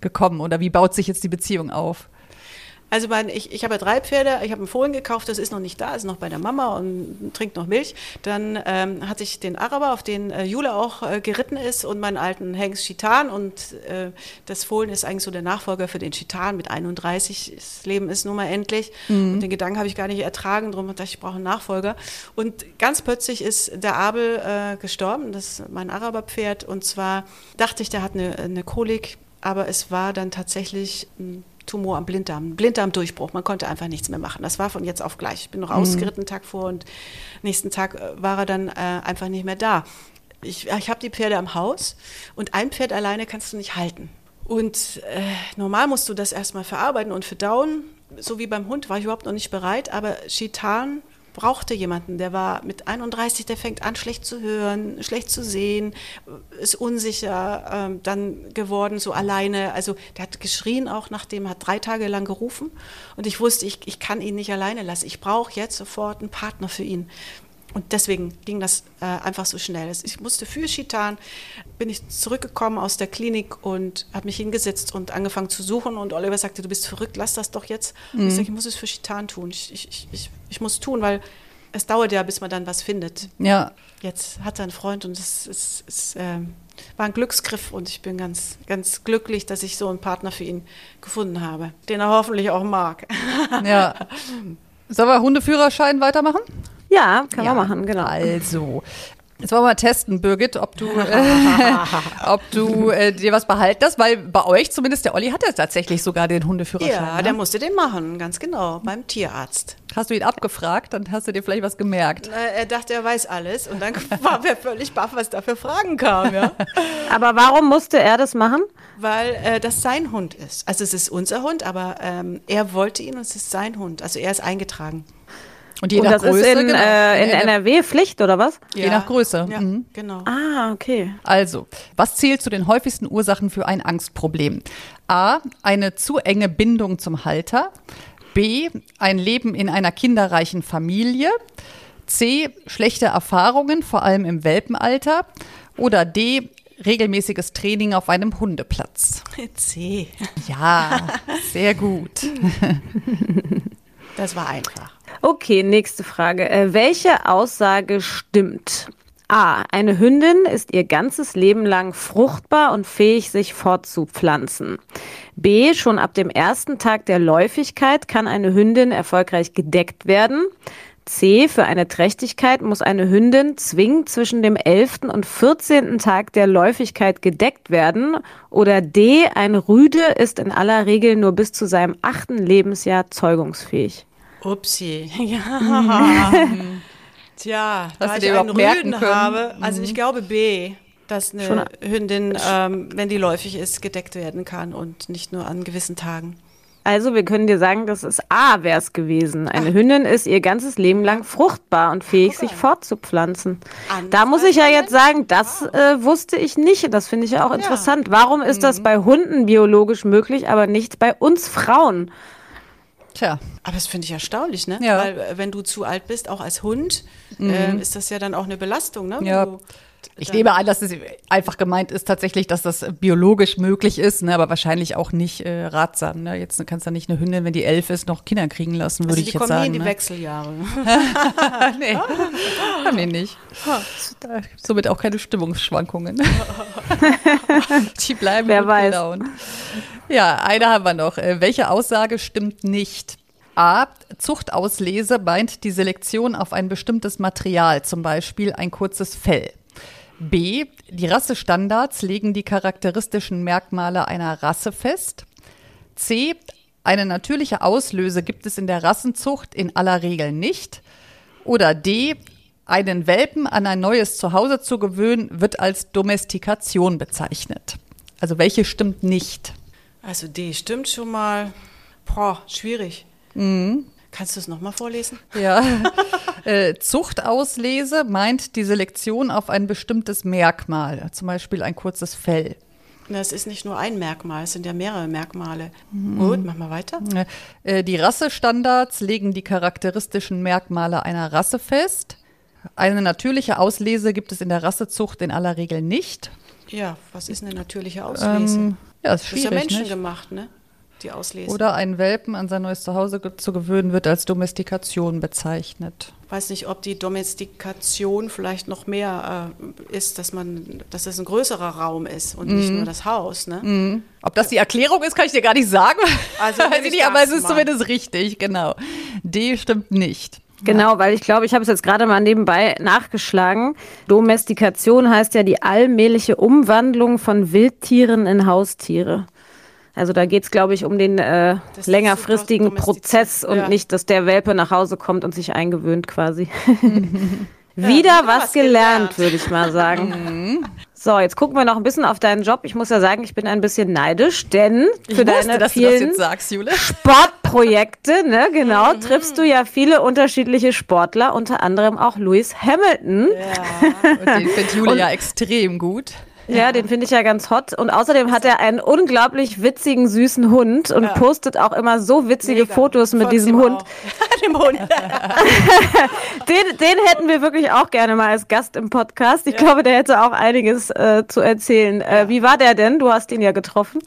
gekommen? Oder wie baut sich jetzt die Beziehung auf? Also mein, ich, ich habe ja drei Pferde, ich habe einen Fohlen gekauft, das ist noch nicht da, ist noch bei der Mama und trinkt noch Milch. Dann ähm, hatte ich den Araber, auf den äh, Jule auch äh, geritten ist und meinen alten Hengst Chitan und äh, das Fohlen ist eigentlich so der Nachfolger für den Chitan mit 31. Das Leben ist nun mal endlich mhm. und den Gedanken habe ich gar nicht ertragen, darum dachte ich, ich brauche einen Nachfolger. Und ganz plötzlich ist der Abel äh, gestorben, das ist mein Araberpferd und zwar dachte ich, der hat eine, eine Kolik, aber es war dann tatsächlich ein Tumor am Blinddarm, Blinddarmdurchbruch. Man konnte einfach nichts mehr machen. Das war von jetzt auf gleich. Ich bin noch mhm. ausgeritten, Tag vor und nächsten Tag äh, war er dann äh, einfach nicht mehr da. Ich, ich habe die Pferde am Haus und ein Pferd alleine kannst du nicht halten. Und äh, normal musst du das erstmal verarbeiten und verdauen. So wie beim Hund war ich überhaupt noch nicht bereit, aber Chitan brauchte jemanden, der war mit 31, der fängt an, schlecht zu hören, schlecht zu sehen, ist unsicher ähm, dann geworden, so alleine. Also der hat geschrien auch nachdem, hat drei Tage lang gerufen und ich wusste, ich, ich kann ihn nicht alleine lassen. Ich brauche jetzt sofort einen Partner für ihn. Und deswegen ging das äh, einfach so schnell. Ich musste für Chitan, bin ich zurückgekommen aus der Klinik und habe mich hingesetzt und angefangen zu suchen. Und Oliver sagte, du bist verrückt, lass das doch jetzt. Mhm. ich sage, ich muss es für Chitan tun. Ich, ich, ich, ich muss tun, weil es dauert ja, bis man dann was findet. Ja. Jetzt hat er einen Freund und es, es, es äh, war ein Glücksgriff und ich bin ganz, ganz glücklich, dass ich so einen Partner für ihn gefunden habe, den er hoffentlich auch mag. Ja. Sollen wir Hundeführerschein weitermachen? Ja, kann ja, man machen, genau. Also, Jetzt wollen wir mal testen, Birgit, ob du, äh, ob du äh, dir was behalten hast, weil bei euch zumindest, der Olli hat ja tatsächlich sogar den Hundeführerschein. Ja, ne? der musste den machen, ganz genau, beim Tierarzt. Hast du ihn abgefragt, dann hast du dir vielleicht was gemerkt. Na, er dachte, er weiß alles und dann war er völlig baff, was da für Fragen kamen. Ja. Aber warum musste er das machen? Weil äh, das sein Hund ist. Also es ist unser Hund, aber ähm, er wollte ihn und es ist sein Hund. Also er ist eingetragen. Und je Und nach das Größe, ist in, genau. äh, in In NRW Pflicht oder was? Je nach Größe. Ja, Mhm. genau. Ah, okay. Also, was zählt zu den häufigsten Ursachen für ein Angstproblem? A. Eine zu enge Bindung zum Halter. B. Ein Leben in einer kinderreichen Familie. C. Schlechte Erfahrungen, vor allem im Welpenalter. Oder D. Regelmäßiges Training auf einem Hundeplatz. C. Ja, sehr gut. Das war einfach. Okay, nächste Frage. Äh, welche Aussage stimmt? A. Eine Hündin ist ihr ganzes Leben lang fruchtbar und fähig, sich fortzupflanzen. B. Schon ab dem ersten Tag der Läufigkeit kann eine Hündin erfolgreich gedeckt werden. C. Für eine Trächtigkeit muss eine Hündin zwingend zwischen dem 11. und 14. Tag der Läufigkeit gedeckt werden. Oder D. Ein Rüde ist in aller Regel nur bis zu seinem achten Lebensjahr zeugungsfähig. Upsi. Ja. Tja, da du ich einen Rüden können? habe, also ich glaube B, dass eine Schon- Hündin, ähm, wenn die läufig ist, gedeckt werden kann und nicht nur an gewissen Tagen. Also wir können dir sagen, das ist A wäre es gewesen. Eine Hündin ist ihr ganzes Leben lang fruchtbar und fähig, sich fortzupflanzen. Anders Da muss ich ja jetzt sagen, das äh, wusste ich nicht. Das finde ich ja auch interessant. Warum ist Mhm. das bei Hunden biologisch möglich, aber nicht bei uns Frauen? Tja, Aber das finde ich erstaunlich, ne? Ja. Weil äh, wenn du zu alt bist, auch als Hund, ähm, ist das ja dann auch eine Belastung, ne? Ja. Du, ich nehme an, dass es einfach gemeint ist tatsächlich, dass das biologisch möglich ist, ne, aber wahrscheinlich auch nicht äh, ratsam. Ne? Jetzt kannst du nicht eine Hündin, wenn die elf ist, noch Kinder kriegen lassen, würde also ich die jetzt kommen sagen. nie in die ne? Wechseljahre. nee, haben die nicht. Da- Somit auch keine Stimmungsschwankungen. die bleiben Wer weiß. gelaunt. Ja, eine haben wir noch. Äh, Welche Aussage stimmt nicht? A. Zuchtauslese meint die Selektion auf ein bestimmtes Material, zum Beispiel ein kurzes Fell. B. Die Rassestandards legen die charakteristischen Merkmale einer Rasse fest. C. Eine natürliche Auslöse gibt es in der Rassenzucht in aller Regel nicht. Oder D. Einen Welpen an ein neues Zuhause zu gewöhnen, wird als Domestikation bezeichnet. Also welche stimmt nicht? Also D stimmt schon mal. Boah, schwierig. Mhm. Kannst du es nochmal vorlesen? Ja. äh, Zuchtauslese meint die Selektion auf ein bestimmtes Merkmal, zum Beispiel ein kurzes Fell. Es ist nicht nur ein Merkmal, es sind ja mehrere Merkmale. Mhm. Gut, mach mal weiter. Äh, Die Rassestandards legen die charakteristischen Merkmale einer Rasse fest. Eine natürliche Auslese gibt es in der Rassezucht in aller Regel nicht. Ja, was ist eine natürliche Auslese? Ähm, ja, ist das ist ja schwierig. menschengemacht, ne? Die Auslese. Oder einen Welpen an sein neues Zuhause zu gewöhnen, wird als Domestikation bezeichnet. weiß nicht, ob die Domestikation vielleicht noch mehr äh, ist, dass man, dass es ein größerer Raum ist und Mhm. nicht nur das Haus, ne? Ob das die Erklärung ist, kann ich dir gar nicht sagen. Also Weiß ich ich nicht, aber es ist mal. zumindest richtig, genau. D stimmt nicht. Genau, weil ich glaube, ich habe es jetzt gerade mal nebenbei nachgeschlagen. Domestikation heißt ja die allmähliche Umwandlung von Wildtieren in Haustiere. Also da geht es, glaube ich, um den äh, längerfristigen. Prozess und Ja. nicht, dass der Welpe nach Hause kommt und sich eingewöhnt quasi. wieder, wieder was, was gelernt, gelernt. würde ich mal sagen. so, jetzt gucken wir noch ein bisschen auf deinen Job. Ich muss ja sagen, ich bin ein bisschen neidisch, denn Ich für wusste, deine vielen sagst. Sportprojekte, ne, genau, triffst du ja viele unterschiedliche Sportler, unter anderem auch Lewis Hamilton. Und den findet Jule ja extrem gut. Ja, den finde ich ja ganz hot. Und außerdem hat er einen unglaublich witzigen, süßen Hund und postet auch immer so witzige Mega. Fotos mit Folgt diesem Hund. Dem Hund. Den, den hätten wir wirklich auch gerne mal als Gast im Podcast. Ich glaube, der hätte auch einiges äh, zu erzählen. Äh, wie war der denn? Du hast ihn ja getroffen.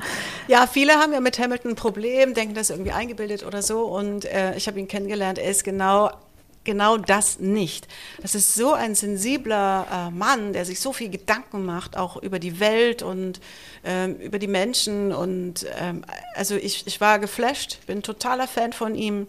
Ja, viele haben ja mit Hamilton ein Problem, denken, das ist irgendwie eingebildet oder so. Und äh, ich habe ihn kennengelernt. Er ist genau genau das nicht. Das ist so ein sensibler äh, Mann, der sich so viel Gedanken macht, auch über die Welt und ähm, über die Menschen. Und ähm, also ich, ich war geflasht, bin totaler Fan von ihm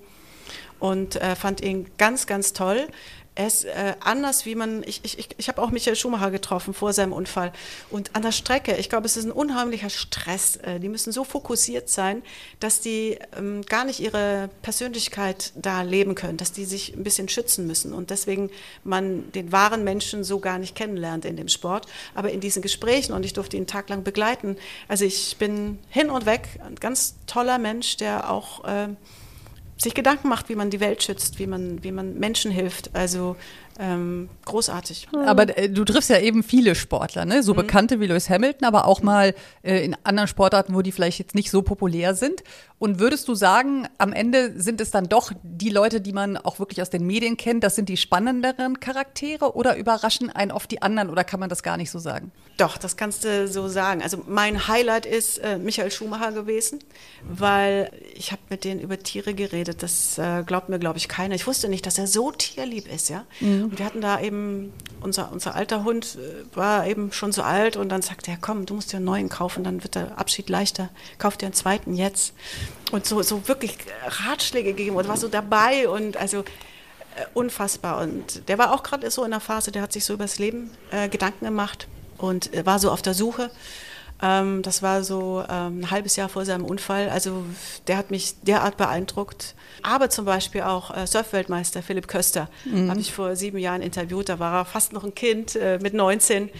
und äh, fand ihn ganz, ganz toll. Er ist äh, anders, wie man, ich, ich, ich, habe auch Michael Schumacher getroffen vor seinem Unfall. Und an der Strecke, ich glaube, es ist ein unheimlicher Stress. Äh, die müssen so fokussiert sein, dass die ähm, gar nicht ihre Persönlichkeit da leben können, dass die sich ein bisschen schützen müssen. Und deswegen man den wahren Menschen so gar nicht kennenlernt in dem Sport. Aber in diesen Gesprächen, und ich durfte ihn einen Tag lang begleiten, also ich bin hin und weg, ein ganz toller Mensch, der auch... ähm, sich Gedanken macht, wie man die Welt schützt, wie man, wie man Menschen hilft. Also ähm, großartig. Aber äh, du triffst ja eben viele Sportler, ne? so mhm. bekannte wie Lewis Hamilton, aber auch mal äh, in anderen Sportarten, wo die vielleicht jetzt nicht so populär sind. Und würdest du sagen, am Ende sind es dann doch die Leute, die man auch wirklich aus den Medien kennt, das sind die spannenderen Charaktere oder überraschen einen oft die anderen oder kann man das gar nicht so sagen? Doch, das kannst du so sagen. Also mein Highlight ist äh, Michael Schumacher gewesen, weil ich habe mit denen über Tiere geredet. Das äh, glaubt mir, glaube ich, keiner. Ich wusste nicht, dass er so tierlieb ist, ja. Mhm. Und wir hatten da eben, unser, unser alter Hund äh, war eben schon so alt und dann sagte er, komm, du musst dir einen neuen kaufen, dann wird der Abschied leichter. Kauf dir einen zweiten jetzt. Und so, so wirklich Ratschläge gegeben und war so dabei und also äh, unfassbar. Und der war auch gerade so in der Phase, der hat sich so über das Leben äh, Gedanken gemacht und war so auf der Suche. Ähm, das war so ähm, ein halbes Jahr vor seinem Unfall. Also der hat mich derart beeindruckt. Aber zum Beispiel auch äh, Surfweltmeister Philipp Köster mhm. habe ich vor sieben Jahren interviewt. Da war er fast noch ein Kind äh, mit 19.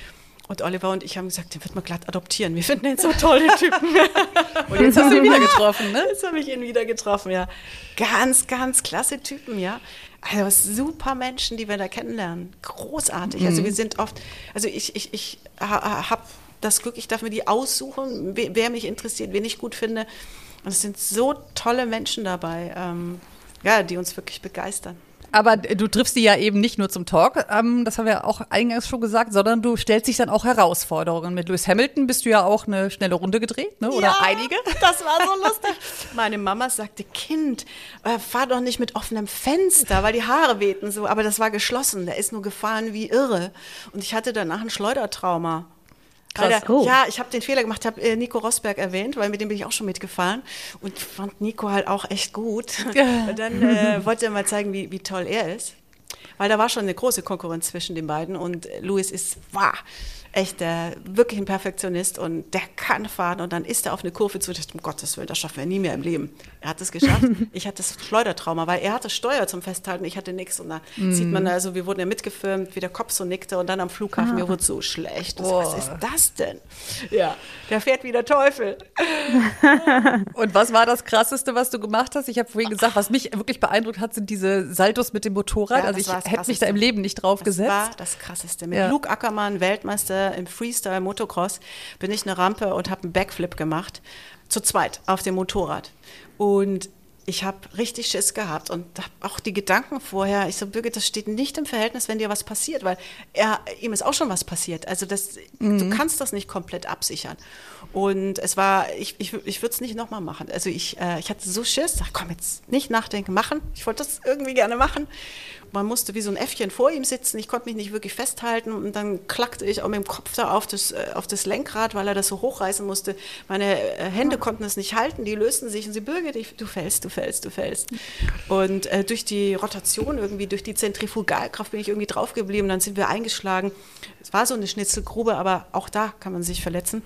Und Oliver und ich haben gesagt, den wird man glatt adoptieren. Wir finden den so toll, den Typen. und jetzt hast du ihn wieder getroffen, ne? Jetzt habe ich ihn wieder getroffen, ja. Ganz, ganz klasse Typen, ja. Also super Menschen, die wir da kennenlernen. Großartig. Also mhm. Also wir sind oft, also ich, ich, ich habe das Glück, ich darf mir die aussuchen, wer mich interessiert, wen ich gut finde. Und es sind so tolle Menschen dabei, ähm, ja, die uns wirklich begeistern. Aber du triffst die ja eben nicht nur zum Talk, ähm, das haben wir auch eingangs schon gesagt, sondern du stellst dich dann auch Herausforderungen. Mit Lewis Hamilton bist du ja auch eine schnelle Runde gedreht, ne? oder ja, einige. Das war so lustig. Meine Mama sagte, Kind, äh, fahr doch nicht mit offenem Fenster, weil die Haare wehten so. Aber das war geschlossen, der ist nur gefahren wie irre. Und ich hatte danach ein Schleudertrauma. Krass. Der, oh. Ja, ich habe den Fehler gemacht, habe äh, Nico Rosberg erwähnt, weil mit dem bin ich auch schon mitgefahren und fand Nico halt auch echt gut. und dann äh, wollte er mal zeigen, wie, wie toll er ist. Weil da war schon eine große Konkurrenz zwischen den beiden und Louis ist, wow, echt der, wirklich ein Perfektionist und der kann fahren und dann ist er auf eine Kurve zu, um Gottes Willen, das schaffen wir nie mehr im Leben. Er hat es geschafft. ich hatte das Schleudertrauma, weil er hatte Steuer zum Festhalten, ich hatte nichts und da mm. sieht man also, wir wurden ja mitgefilmt, wie der Kopf so nickte und dann am Flughafen, ah. mir wurde so schlecht. Oh. Was ist das denn? Ja, der fährt wie der Teufel. und was war das Krasseste, was du gemacht hast? Ich habe vorhin gesagt, was mich wirklich beeindruckt hat, sind diese Saltos mit dem Motorrad. Ja, also ich hätte mich da im Leben nicht drauf das gesetzt. Das war das Krasseste. Mit ja. Luke Ackermann, Weltmeister im Freestyle Motocross bin ich eine Rampe und habe einen Backflip gemacht. Zu zweit auf dem Motorrad. Und ich habe richtig Schiss gehabt und auch die Gedanken vorher. Ich so, Birgit, das steht nicht im Verhältnis, wenn dir was passiert, weil er, ihm ist auch schon was passiert. Also das, mhm. du kannst das nicht komplett absichern. Und es war, ich, ich, ich würde es nicht nochmal machen. Also ich, äh, ich hatte so Schiss, sag, komm jetzt nicht nachdenken, machen. Ich wollte das irgendwie gerne machen man musste wie so ein Äffchen vor ihm sitzen. Ich konnte mich nicht wirklich festhalten und dann klackte ich auch mit dem Kopf da auf das, äh, auf das Lenkrad, weil er das so hochreißen musste. Meine äh, Hände konnten es nicht halten, die lösten sich und sie Birgit, du fällst, du fällst, du fällst. Und äh, durch die Rotation irgendwie, durch die Zentrifugalkraft bin ich irgendwie draufgeblieben. Dann sind wir eingeschlagen. Es war so eine Schnitzelgrube, aber auch da kann man sich verletzen.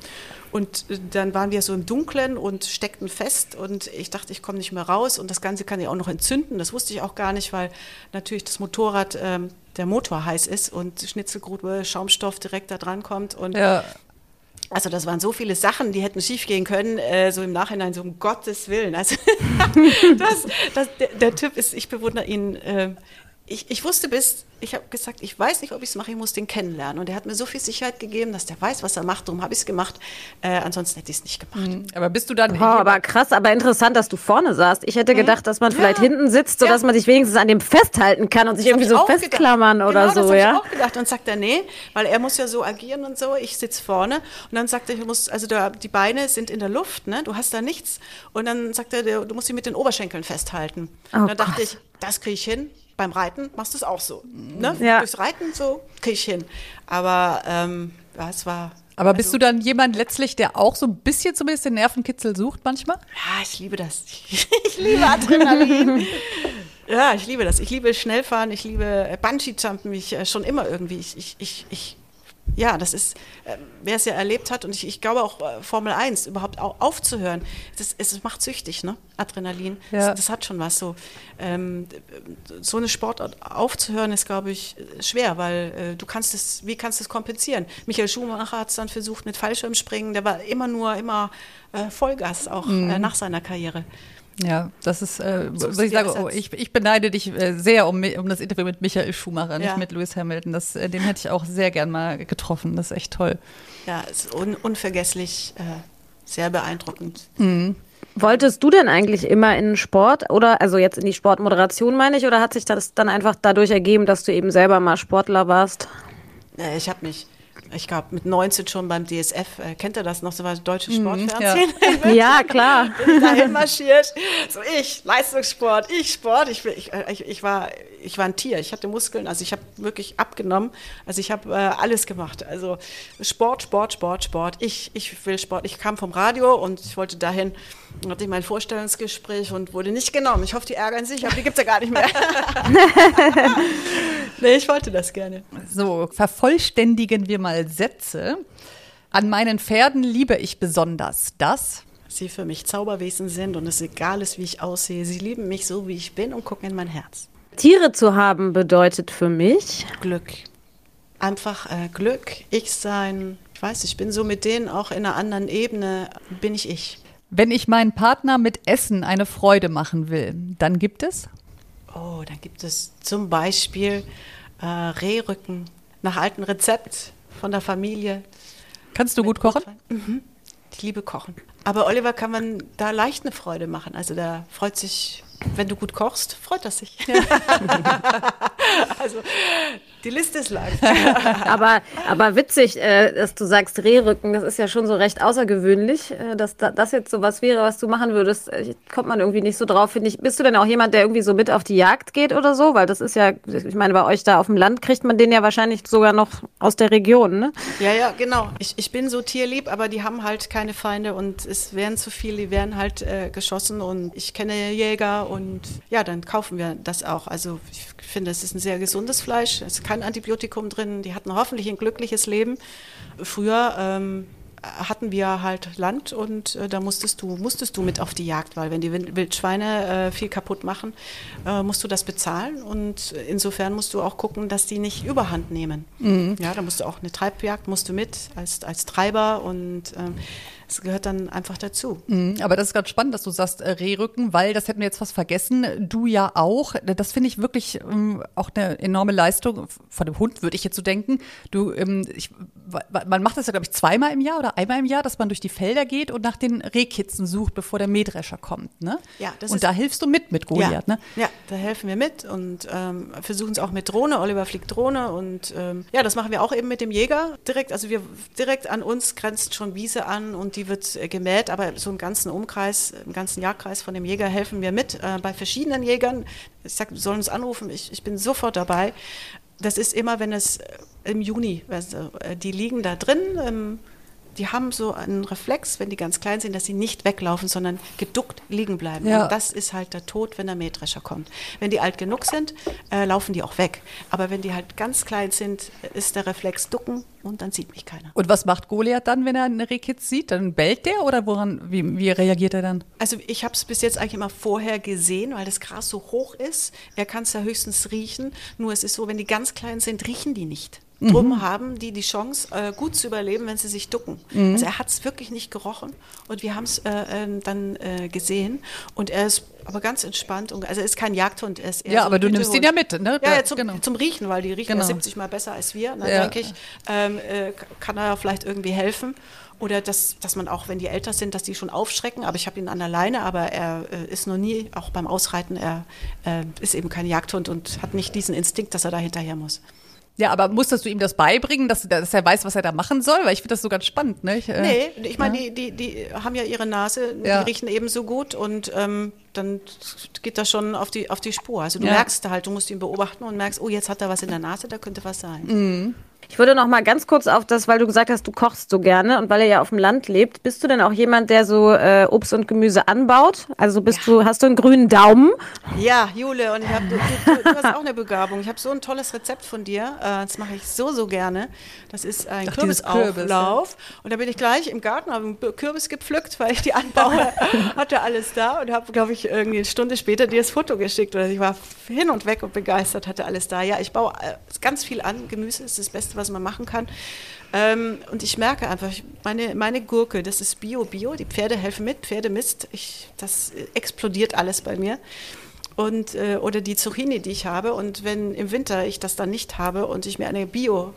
Und äh, dann waren wir so im Dunkeln und steckten fest und ich dachte, ich komme nicht mehr raus und das Ganze kann ja auch noch entzünden. Das wusste ich auch gar nicht, weil natürlich das Motorrad, ähm, der Motor heiß ist und Schnitzelgrube, Schaumstoff direkt da dran kommt und ja. Also das waren so viele Sachen, die hätten schiefgehen können, äh, so im Nachhinein, so um Gottes Willen. Also das, das, der, der, Typ ist, ich bewundere ihn. Äh, ich, ich wusste bis ich habe gesagt, ich weiß nicht, ob ich es mache, ich muss den kennenlernen. Und er hat mir so viel Sicherheit gegeben, dass der weiß, was er macht. Darum habe ich es gemacht. Äh, ansonsten hätte ich es nicht gemacht. Mhm. Aber bist du dann. Oh, aber krass, aber interessant, dass du vorne saßt. Ich hätte mhm. gedacht, dass man vielleicht ja. hinten sitzt, sodass ja. man sich wenigstens an dem festhalten kann und sich irgendwie so festklammern gedacht. oder genau, so. Das ja? ich auch gedacht. Und sagt er, nee, weil er muss ja so agieren und so. Ich sitze vorne. Und dann sagt er, ich muss, also da, die Beine sind in der Luft, ne? du hast da nichts. Und dann sagt er, du musst sie mit den Oberschenkeln festhalten. Oh, und dann dachte ich, das kriege ich hin beim Reiten machst du es auch so. Ne? Ja. Durchs Reiten so kriege ich hin. Aber ähm, ja, es war. Aber bist also, du dann jemand letztlich, der auch so ein bisschen zumindest den Nervenkitzel sucht manchmal? Ja, ich liebe das. Ich liebe Adrenalin. ja, ich liebe das. Ich liebe Schnellfahren, ich liebe Bungee-Jumpen, ich äh, schon immer irgendwie. Ich, ich, ich, ich ja, das ist, äh, wer es ja erlebt hat, und ich, ich glaube auch äh, Formel 1, überhaupt auch aufzuhören, das, es macht süchtig, ne? Adrenalin. Ja. Das, das, hat schon was so. Ähm, so eine Sportart aufzuhören ist, glaube ich, schwer, weil äh, du kannst es, wie kannst du es kompensieren? Michael Schumacher hat es dann versucht mit Fallschirmspringen, der war immer nur, immer äh, Vollgas, auch äh, mhm. nach seiner Karriere. Ja, das ist, äh, so ist ich sagen, oh, ich, ich beneide dich äh, sehr um, um das Interview mit Michael Schumacher, ja. nicht mit Lewis Hamilton. Das, äh, den hätte ich auch sehr gern mal getroffen. Das ist echt toll. Ja, ist un unvergesslich, äh, sehr beeindruckend. Mhm. Wolltest du denn eigentlich immer in Sport oder also jetzt in die Sportmoderation meine ich oder hat sich das dann einfach dadurch ergeben, dass du eben selber mal Sportler warst? Ich habe mich ich glaube, mit 19 schon beim DSF, äh, kennt ihr das noch, so war deutsche mhm, Sportfernsehen? Ja, ja klar. Bin ich dahin marschiert. So ich, Leistungssport, ich Sport. Ich, ich, äh, ich, ich, war, ich war ein Tier, ich hatte Muskeln, also ich habe wirklich abgenommen. Also ich habe äh, alles gemacht. Also Sport, Sport, Sport, Sport. Ich, ich will Sport. Ich kam vom Radio und ich wollte dahin hatte ich mein Vorstellungsgespräch und wurde nicht genommen. Ich hoffe, die ärgern sich, aber die gibt es ja gar nicht mehr. nee, ich wollte das gerne. So, vervollständigen wir mal Sätze. An meinen Pferden liebe ich besonders das. Sie für mich Zauberwesen sind und es egal ist, wie ich aussehe. Sie lieben mich so, wie ich bin und gucken in mein Herz. Tiere zu haben bedeutet für mich Glück. Einfach äh, Glück, ich sein. Ich weiß, ich bin so mit denen auch in einer anderen Ebene, bin ich ich. Wenn ich meinen Partner mit Essen eine Freude machen will, dann gibt es? Oh, dann gibt es zum Beispiel äh, Rehrücken nach altem Rezept von der Familie. Kannst du gut kochen? Mhm. Ich liebe Kochen. Aber Oliver kann man da leicht eine Freude machen. Also da freut sich wenn du gut kochst, freut er sich. Ja. also die Liste ist lang. aber, aber witzig, äh, dass du sagst Rehrücken, das ist ja schon so recht außergewöhnlich, äh, dass das jetzt so was wäre, was du machen würdest. Äh, kommt man irgendwie nicht so drauf, finde ich. Bist du denn auch jemand, der irgendwie so mit auf die Jagd geht oder so? Weil das ist ja, ich meine, bei euch da auf dem Land kriegt man den ja wahrscheinlich sogar noch aus der Region, ne? Ja, ja, genau. Ich, ich bin so tierlieb, aber die haben halt keine Feinde und es wären zu viele, die werden halt äh, geschossen und ich kenne Jäger und ja, dann kaufen wir das auch. Also ich finde, es ist ein sehr gesundes Fleisch. Es ist kein Antibiotikum drin. Die hatten hoffentlich ein glückliches Leben. Früher ähm, hatten wir halt Land und äh, da musstest du, musstest du mit auf die Jagd, weil wenn die Wildschweine äh, viel kaputt machen, äh, musst du das bezahlen und insofern musst du auch gucken, dass die nicht überhand nehmen. Mhm. Ja, da musst du auch eine Treibjagd musst du mit als, als Treiber und ähm, es gehört dann einfach dazu. Mhm, aber das ist ganz spannend, dass du sagst äh, Rehrücken, weil das hätten wir jetzt fast vergessen. Du ja auch. Das finde ich wirklich ähm, auch eine enorme Leistung von dem Hund, würde ich jetzt so denken. Du, ähm, ich, man macht das ja, glaube ich, zweimal im Jahr oder einmal im Jahr, dass man durch die Felder geht und nach den Rehkitzen sucht, bevor der Mähdrescher kommt. Ne? Ja, das und da hilfst du mit mit Goliath, ja, ne? Ja, da helfen wir mit und ähm, versuchen es auch mit Drohne. Oliver fliegt Drohne und ähm, ja, das machen wir auch eben mit dem Jäger direkt. Also wir direkt an uns grenzt schon Wiese an und die wird äh, gemäht, aber so im ganzen Umkreis, im ganzen Jagdkreis von dem Jäger helfen wir mit. Äh, bei verschiedenen Jägern, ich sage, sollen uns anrufen, ich, ich bin sofort dabei. Das ist immer, wenn es äh, im Juni, also, die liegen da drin, ähm, die haben so einen Reflex, wenn die ganz klein sind, dass sie nicht weglaufen, sondern geduckt liegen bleiben. Ja. Und das ist halt der Tod, wenn der Mähdrescher kommt. Wenn die alt genug sind, äh, laufen die auch weg. Aber wenn die halt ganz klein sind, ist der Reflex ducken und dann sieht mich keiner. Und was macht Goliath dann, wenn er einen Rehkitz sieht? Dann bellt der oder woran, wie, wie reagiert er dann? Also ich habe es bis jetzt eigentlich immer vorher gesehen, weil das Gras so hoch ist. Er kann es ja höchstens riechen. Nur es ist so, wenn die ganz klein sind, riechen die nicht. Drum mhm. haben die die Chance, äh, gut zu überleben, wenn sie sich ducken. Mhm. Also er hat es wirklich nicht gerochen und wir haben es äh, äh, dann äh, gesehen und er ist aber ganz entspannt. Und, also er ist kein Jagdhund, er ist eher Ja, so aber du nimmst ihn ja mit, ne? Ja, ja zum, genau. zum, Riechen, weil die riechen genau. ja 70 Mal besser als wir. Dann ja. denke ich, ähm, äh, kann er ja vielleicht irgendwie helfen. Oder dass, dass man auch, wenn die älter sind, dass die schon aufschrecken. Aber ich habe ihn an der Leine, aber er äh, ist noch nie, auch beim Ausreiten, er äh, ist eben kein Jagdhund und hat nicht diesen Instinkt, dass er da hinterher muss. Ja, aber musstest du ihm das beibringen, dass, dass er weiß, was er da machen soll? Weil ich finde das so ganz spannend, ne? Ich, äh, nee, ich meine, ja. die, die, die haben ja ihre Nase, ja. die riechen ebenso gut und ähm, dann geht das schon auf die, auf die Spur. Also du ja. merkst halt, du musst ihn beobachten und merkst, oh, jetzt hat er was in der Nase, da könnte was sein. Mhm. Ich würde noch mal ganz kurz auf das, weil du gesagt hast, du kochst so gerne und weil er ja auf dem Land lebt. Bist du denn auch jemand, der so äh, Obst und Gemüse anbaut? Also bist ja. du, hast du einen grünen Daumen? Ja, Jule, und ich hab, du, du, du, hast auch eine Begabung. Ich habe so ein tolles Rezept von dir. Äh, das mache ich so, so gerne. Das ist ein Ach, Kürbisauflauf. Kürbis, ja. Und da bin ich gleich im Garten, habe einen Kürbis gepflückt, weil ich die anbaue. hatte alles da und habe, glaube ich, irgendwie eine Stunde später dir das Foto geschickt. Oder ich war hin und weg und begeistert, hatte alles da. Ja, ich baue äh, ganz viel an. Gemüse ist das Beste was man machen kann. Ähm, und ich merke einfach, meine, meine Gurke, das ist Bio, Bio, die Pferde helfen mit, Pferdemist, ich, das explodiert alles bei mir. Und, äh, oder die Zucchini, die ich habe. Und wenn im Winter ich das dann nicht habe und ich mir eine Bio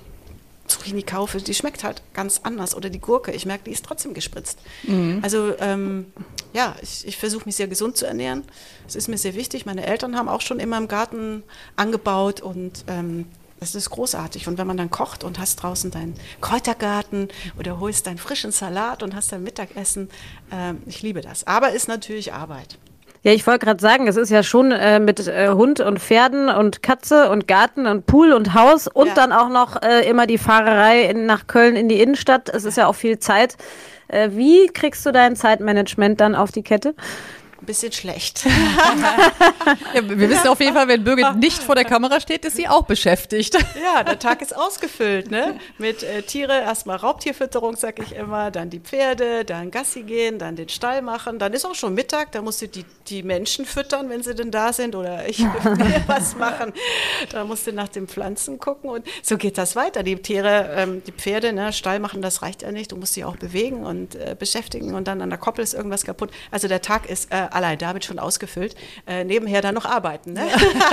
Zucchini kaufe, die schmeckt halt ganz anders. Oder die Gurke, ich merke, die ist trotzdem gespritzt. Mhm. Also ähm, ja, ich, ich versuche mich sehr gesund zu ernähren. Es ist mir sehr wichtig. Meine Eltern haben auch schon immer im Garten angebaut und ähm, das ist großartig. Und wenn man dann kocht und hast draußen deinen Kräutergarten oder holst deinen frischen Salat und hast dein Mittagessen, äh, ich liebe das. Aber ist natürlich Arbeit. Ja, ich wollte gerade sagen, es ist ja schon äh, mit äh, Hund und Pferden und Katze und Garten und Pool und Haus und ja. dann auch noch äh, immer die Fahrerei in, nach Köln in die Innenstadt. Es ist ja auch viel Zeit. Äh, wie kriegst du dein Zeitmanagement dann auf die Kette? Ein bisschen schlecht. ja, wir wissen auf jeden Fall, wenn Birgit nicht vor der Kamera steht, ist sie auch beschäftigt. Ja, der Tag ist ausgefüllt, ne? Mit äh, Tiere, erstmal Raubtierfütterung, sag ich immer, dann die Pferde, dann Gassi gehen, dann den Stall machen, dann ist auch schon Mittag, da musst du die, die Menschen füttern, wenn sie denn da sind, oder ich will was machen. Da musst du nach den Pflanzen gucken und so geht das weiter. Die Tiere, ähm, die Pferde, ne, Stall machen, das reicht ja nicht. Du musst sie auch bewegen und äh, beschäftigen und dann an der Koppel ist irgendwas kaputt. Also der Tag ist äh, allein damit schon ausgefüllt. Äh, nebenher dann noch arbeiten. Ne?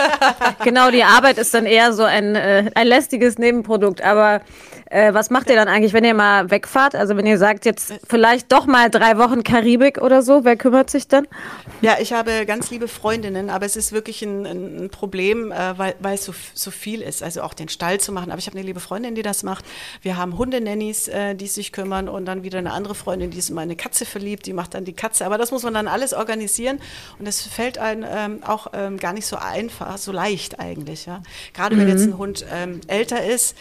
genau, die Arbeit ist dann eher so ein, äh, ein lästiges Nebenprodukt. Aber äh, was macht ihr dann eigentlich, wenn ihr mal wegfahrt? Also wenn ihr sagt, jetzt vielleicht doch mal drei Wochen Karibik oder so, wer kümmert sich dann? Ja, ich habe ganz liebe Freundinnen, aber es ist wirklich ein, ein Problem, äh, weil, weil es so, so viel ist. Also auch den Stall zu machen. Aber ich habe eine liebe Freundin, die das macht. Wir haben Hundenannies, äh, die sich kümmern und dann wieder eine andere Freundin, die ist in meine Katze verliebt, die macht dann die Katze. Aber das muss man dann alles organisieren und es fällt einem ähm, auch ähm, gar nicht so einfach, so leicht eigentlich. Ja? Gerade mhm. wenn jetzt ein Hund ähm, älter ist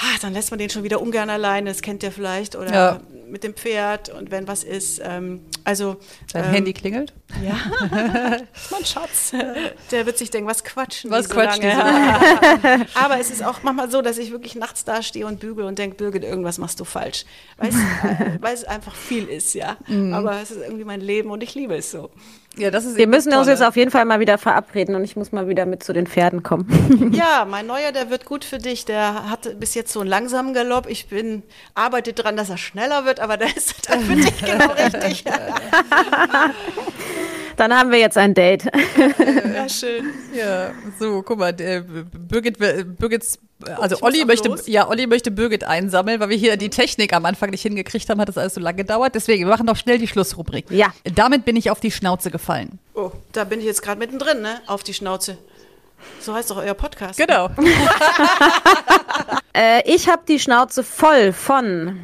ah, dann lässt man den schon wieder ungern alleine, das kennt ihr vielleicht, oder ja. mit dem Pferd und wenn was ist. Ähm, also Dein ähm, Handy klingelt? Ja, mein Schatz. Der wird sich denken, was quatschen was die so quatscht lange. So Aber es ist auch manchmal so, dass ich wirklich nachts da stehe und bügel und denke, Birgit, irgendwas machst du falsch. Weil es, einfach viel ist, ja. Mhm. Aber es ist irgendwie mein Leben und ich liebe es so. Ja, das ist Wir müssen uns jetzt auf jeden Fall mal wieder verabreden und ich muss mal wieder mit zu den Pferden kommen. Ja, mein Neuer, der wird gut für dich. Der hat bis jetzt so einen langsamen Galopp. Ich bin, arbeite daran, dass er schneller wird, aber der ist dann für dich genau richtig. Dann haben wir jetzt ein Date. Ja, schön. Ja, so, guck mal, der Birgit, Birgits also Olli möchte, ja, Olli möchte Birgit einsammeln, weil wir hier die Technik am Anfang nicht hingekriegt haben, hat das alles so lange gedauert. Deswegen, wir machen noch schnell die Schlussrubrik. Ja. Damit bin ich auf die Schnauze gefallen. Oh, da bin ich jetzt gerade mittendrin, ne? Auf die Schnauze. So heißt doch euer Podcast. Genau. äh, ich habe die Schnauze voll von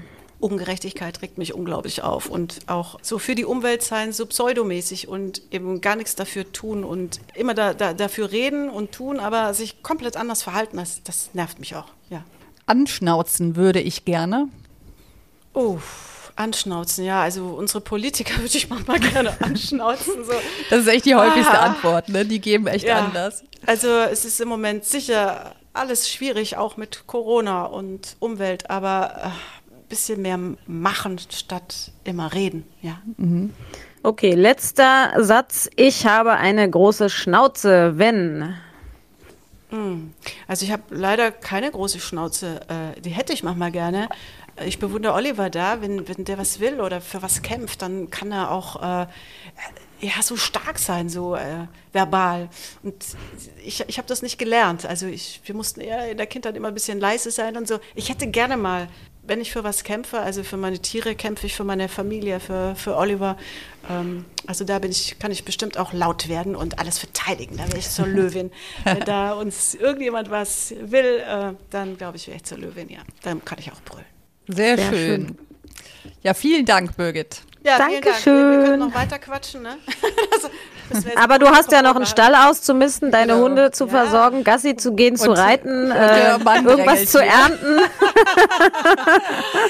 Ungerechtigkeit regt mich unglaublich auf und auch so für die Umwelt sein, so pseudomäßig und eben gar nichts dafür tun und immer da, da, dafür reden und tun, aber sich komplett anders verhalten, das, das nervt mich auch, ja. Anschnauzen würde ich gerne. Oh, anschnauzen, ja. Also unsere Politiker würde ich manchmal gerne anschnauzen. So. Das ist echt die häufigste ah. Antwort, ne? Die geben echt ja. anders. Also es ist im Moment sicher alles schwierig, auch mit Corona und Umwelt, aber äh, bisschen mehr machen statt immer reden. Ja. Mhm. Okay, letzter Satz. Ich habe eine große Schnauze, wenn. Hm. Also ich habe leider keine große Schnauze. Äh, die hätte ich manchmal gerne. Ich bewundere Oliver da, wenn, wenn der was will oder für was kämpft, dann kann er auch äh, ja, so stark sein, so äh, verbal. Und ich, ich habe das nicht gelernt. Also ich, wir mussten eher in der Kindheit immer ein bisschen leise sein und so. Ich hätte gerne mal wenn ich für was kämpfe, also für meine Tiere kämpfe ich, für meine Familie, für, für Oliver, ähm, also da bin ich, kann ich bestimmt auch laut werden und alles verteidigen. Da wäre ich zur Löwin. wenn da uns irgendjemand was will, äh, dann glaube ich, wäre ich zur Löwin, ja. Dann kann ich auch brüllen. Sehr, Sehr schön. schön. Ja, vielen Dank, Birgit. Ja, Dankeschön. Wir, wir können noch weiter quatschen, ne? Aber du hast ja noch einen Stall auszumisten, deine genau. Hunde zu ja. versorgen, Gassi zu gehen, und zu reiten, äh, irgendwas zu ernten.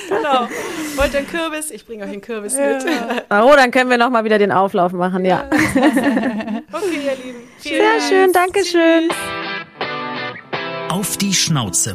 genau. Wollt ihr einen Kürbis? Ich bringe euch einen Kürbis ja. mit. Oh, dann können wir noch mal wieder den Auflauf machen, ja. okay, ihr Lieben. Vielen Sehr Dank. schön, Dankeschön. Auf die Schnauze.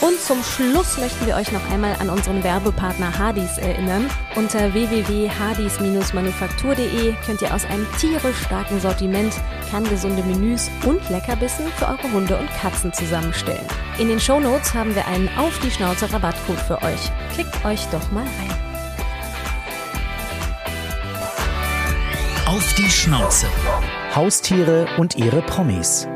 Und zum Schluss möchten wir euch noch einmal an unseren Werbepartner Hardys erinnern. Unter www.hardys-manufaktur.de könnt ihr aus einem tierisch starken Sortiment kerngesunde Menüs und Leckerbissen für eure Hunde und Katzen zusammenstellen. In den Shownotes haben wir einen Auf die Schnauze Rabattcode für euch. Klickt euch doch mal rein. Auf die Schnauze. Haustiere und ihre Promis.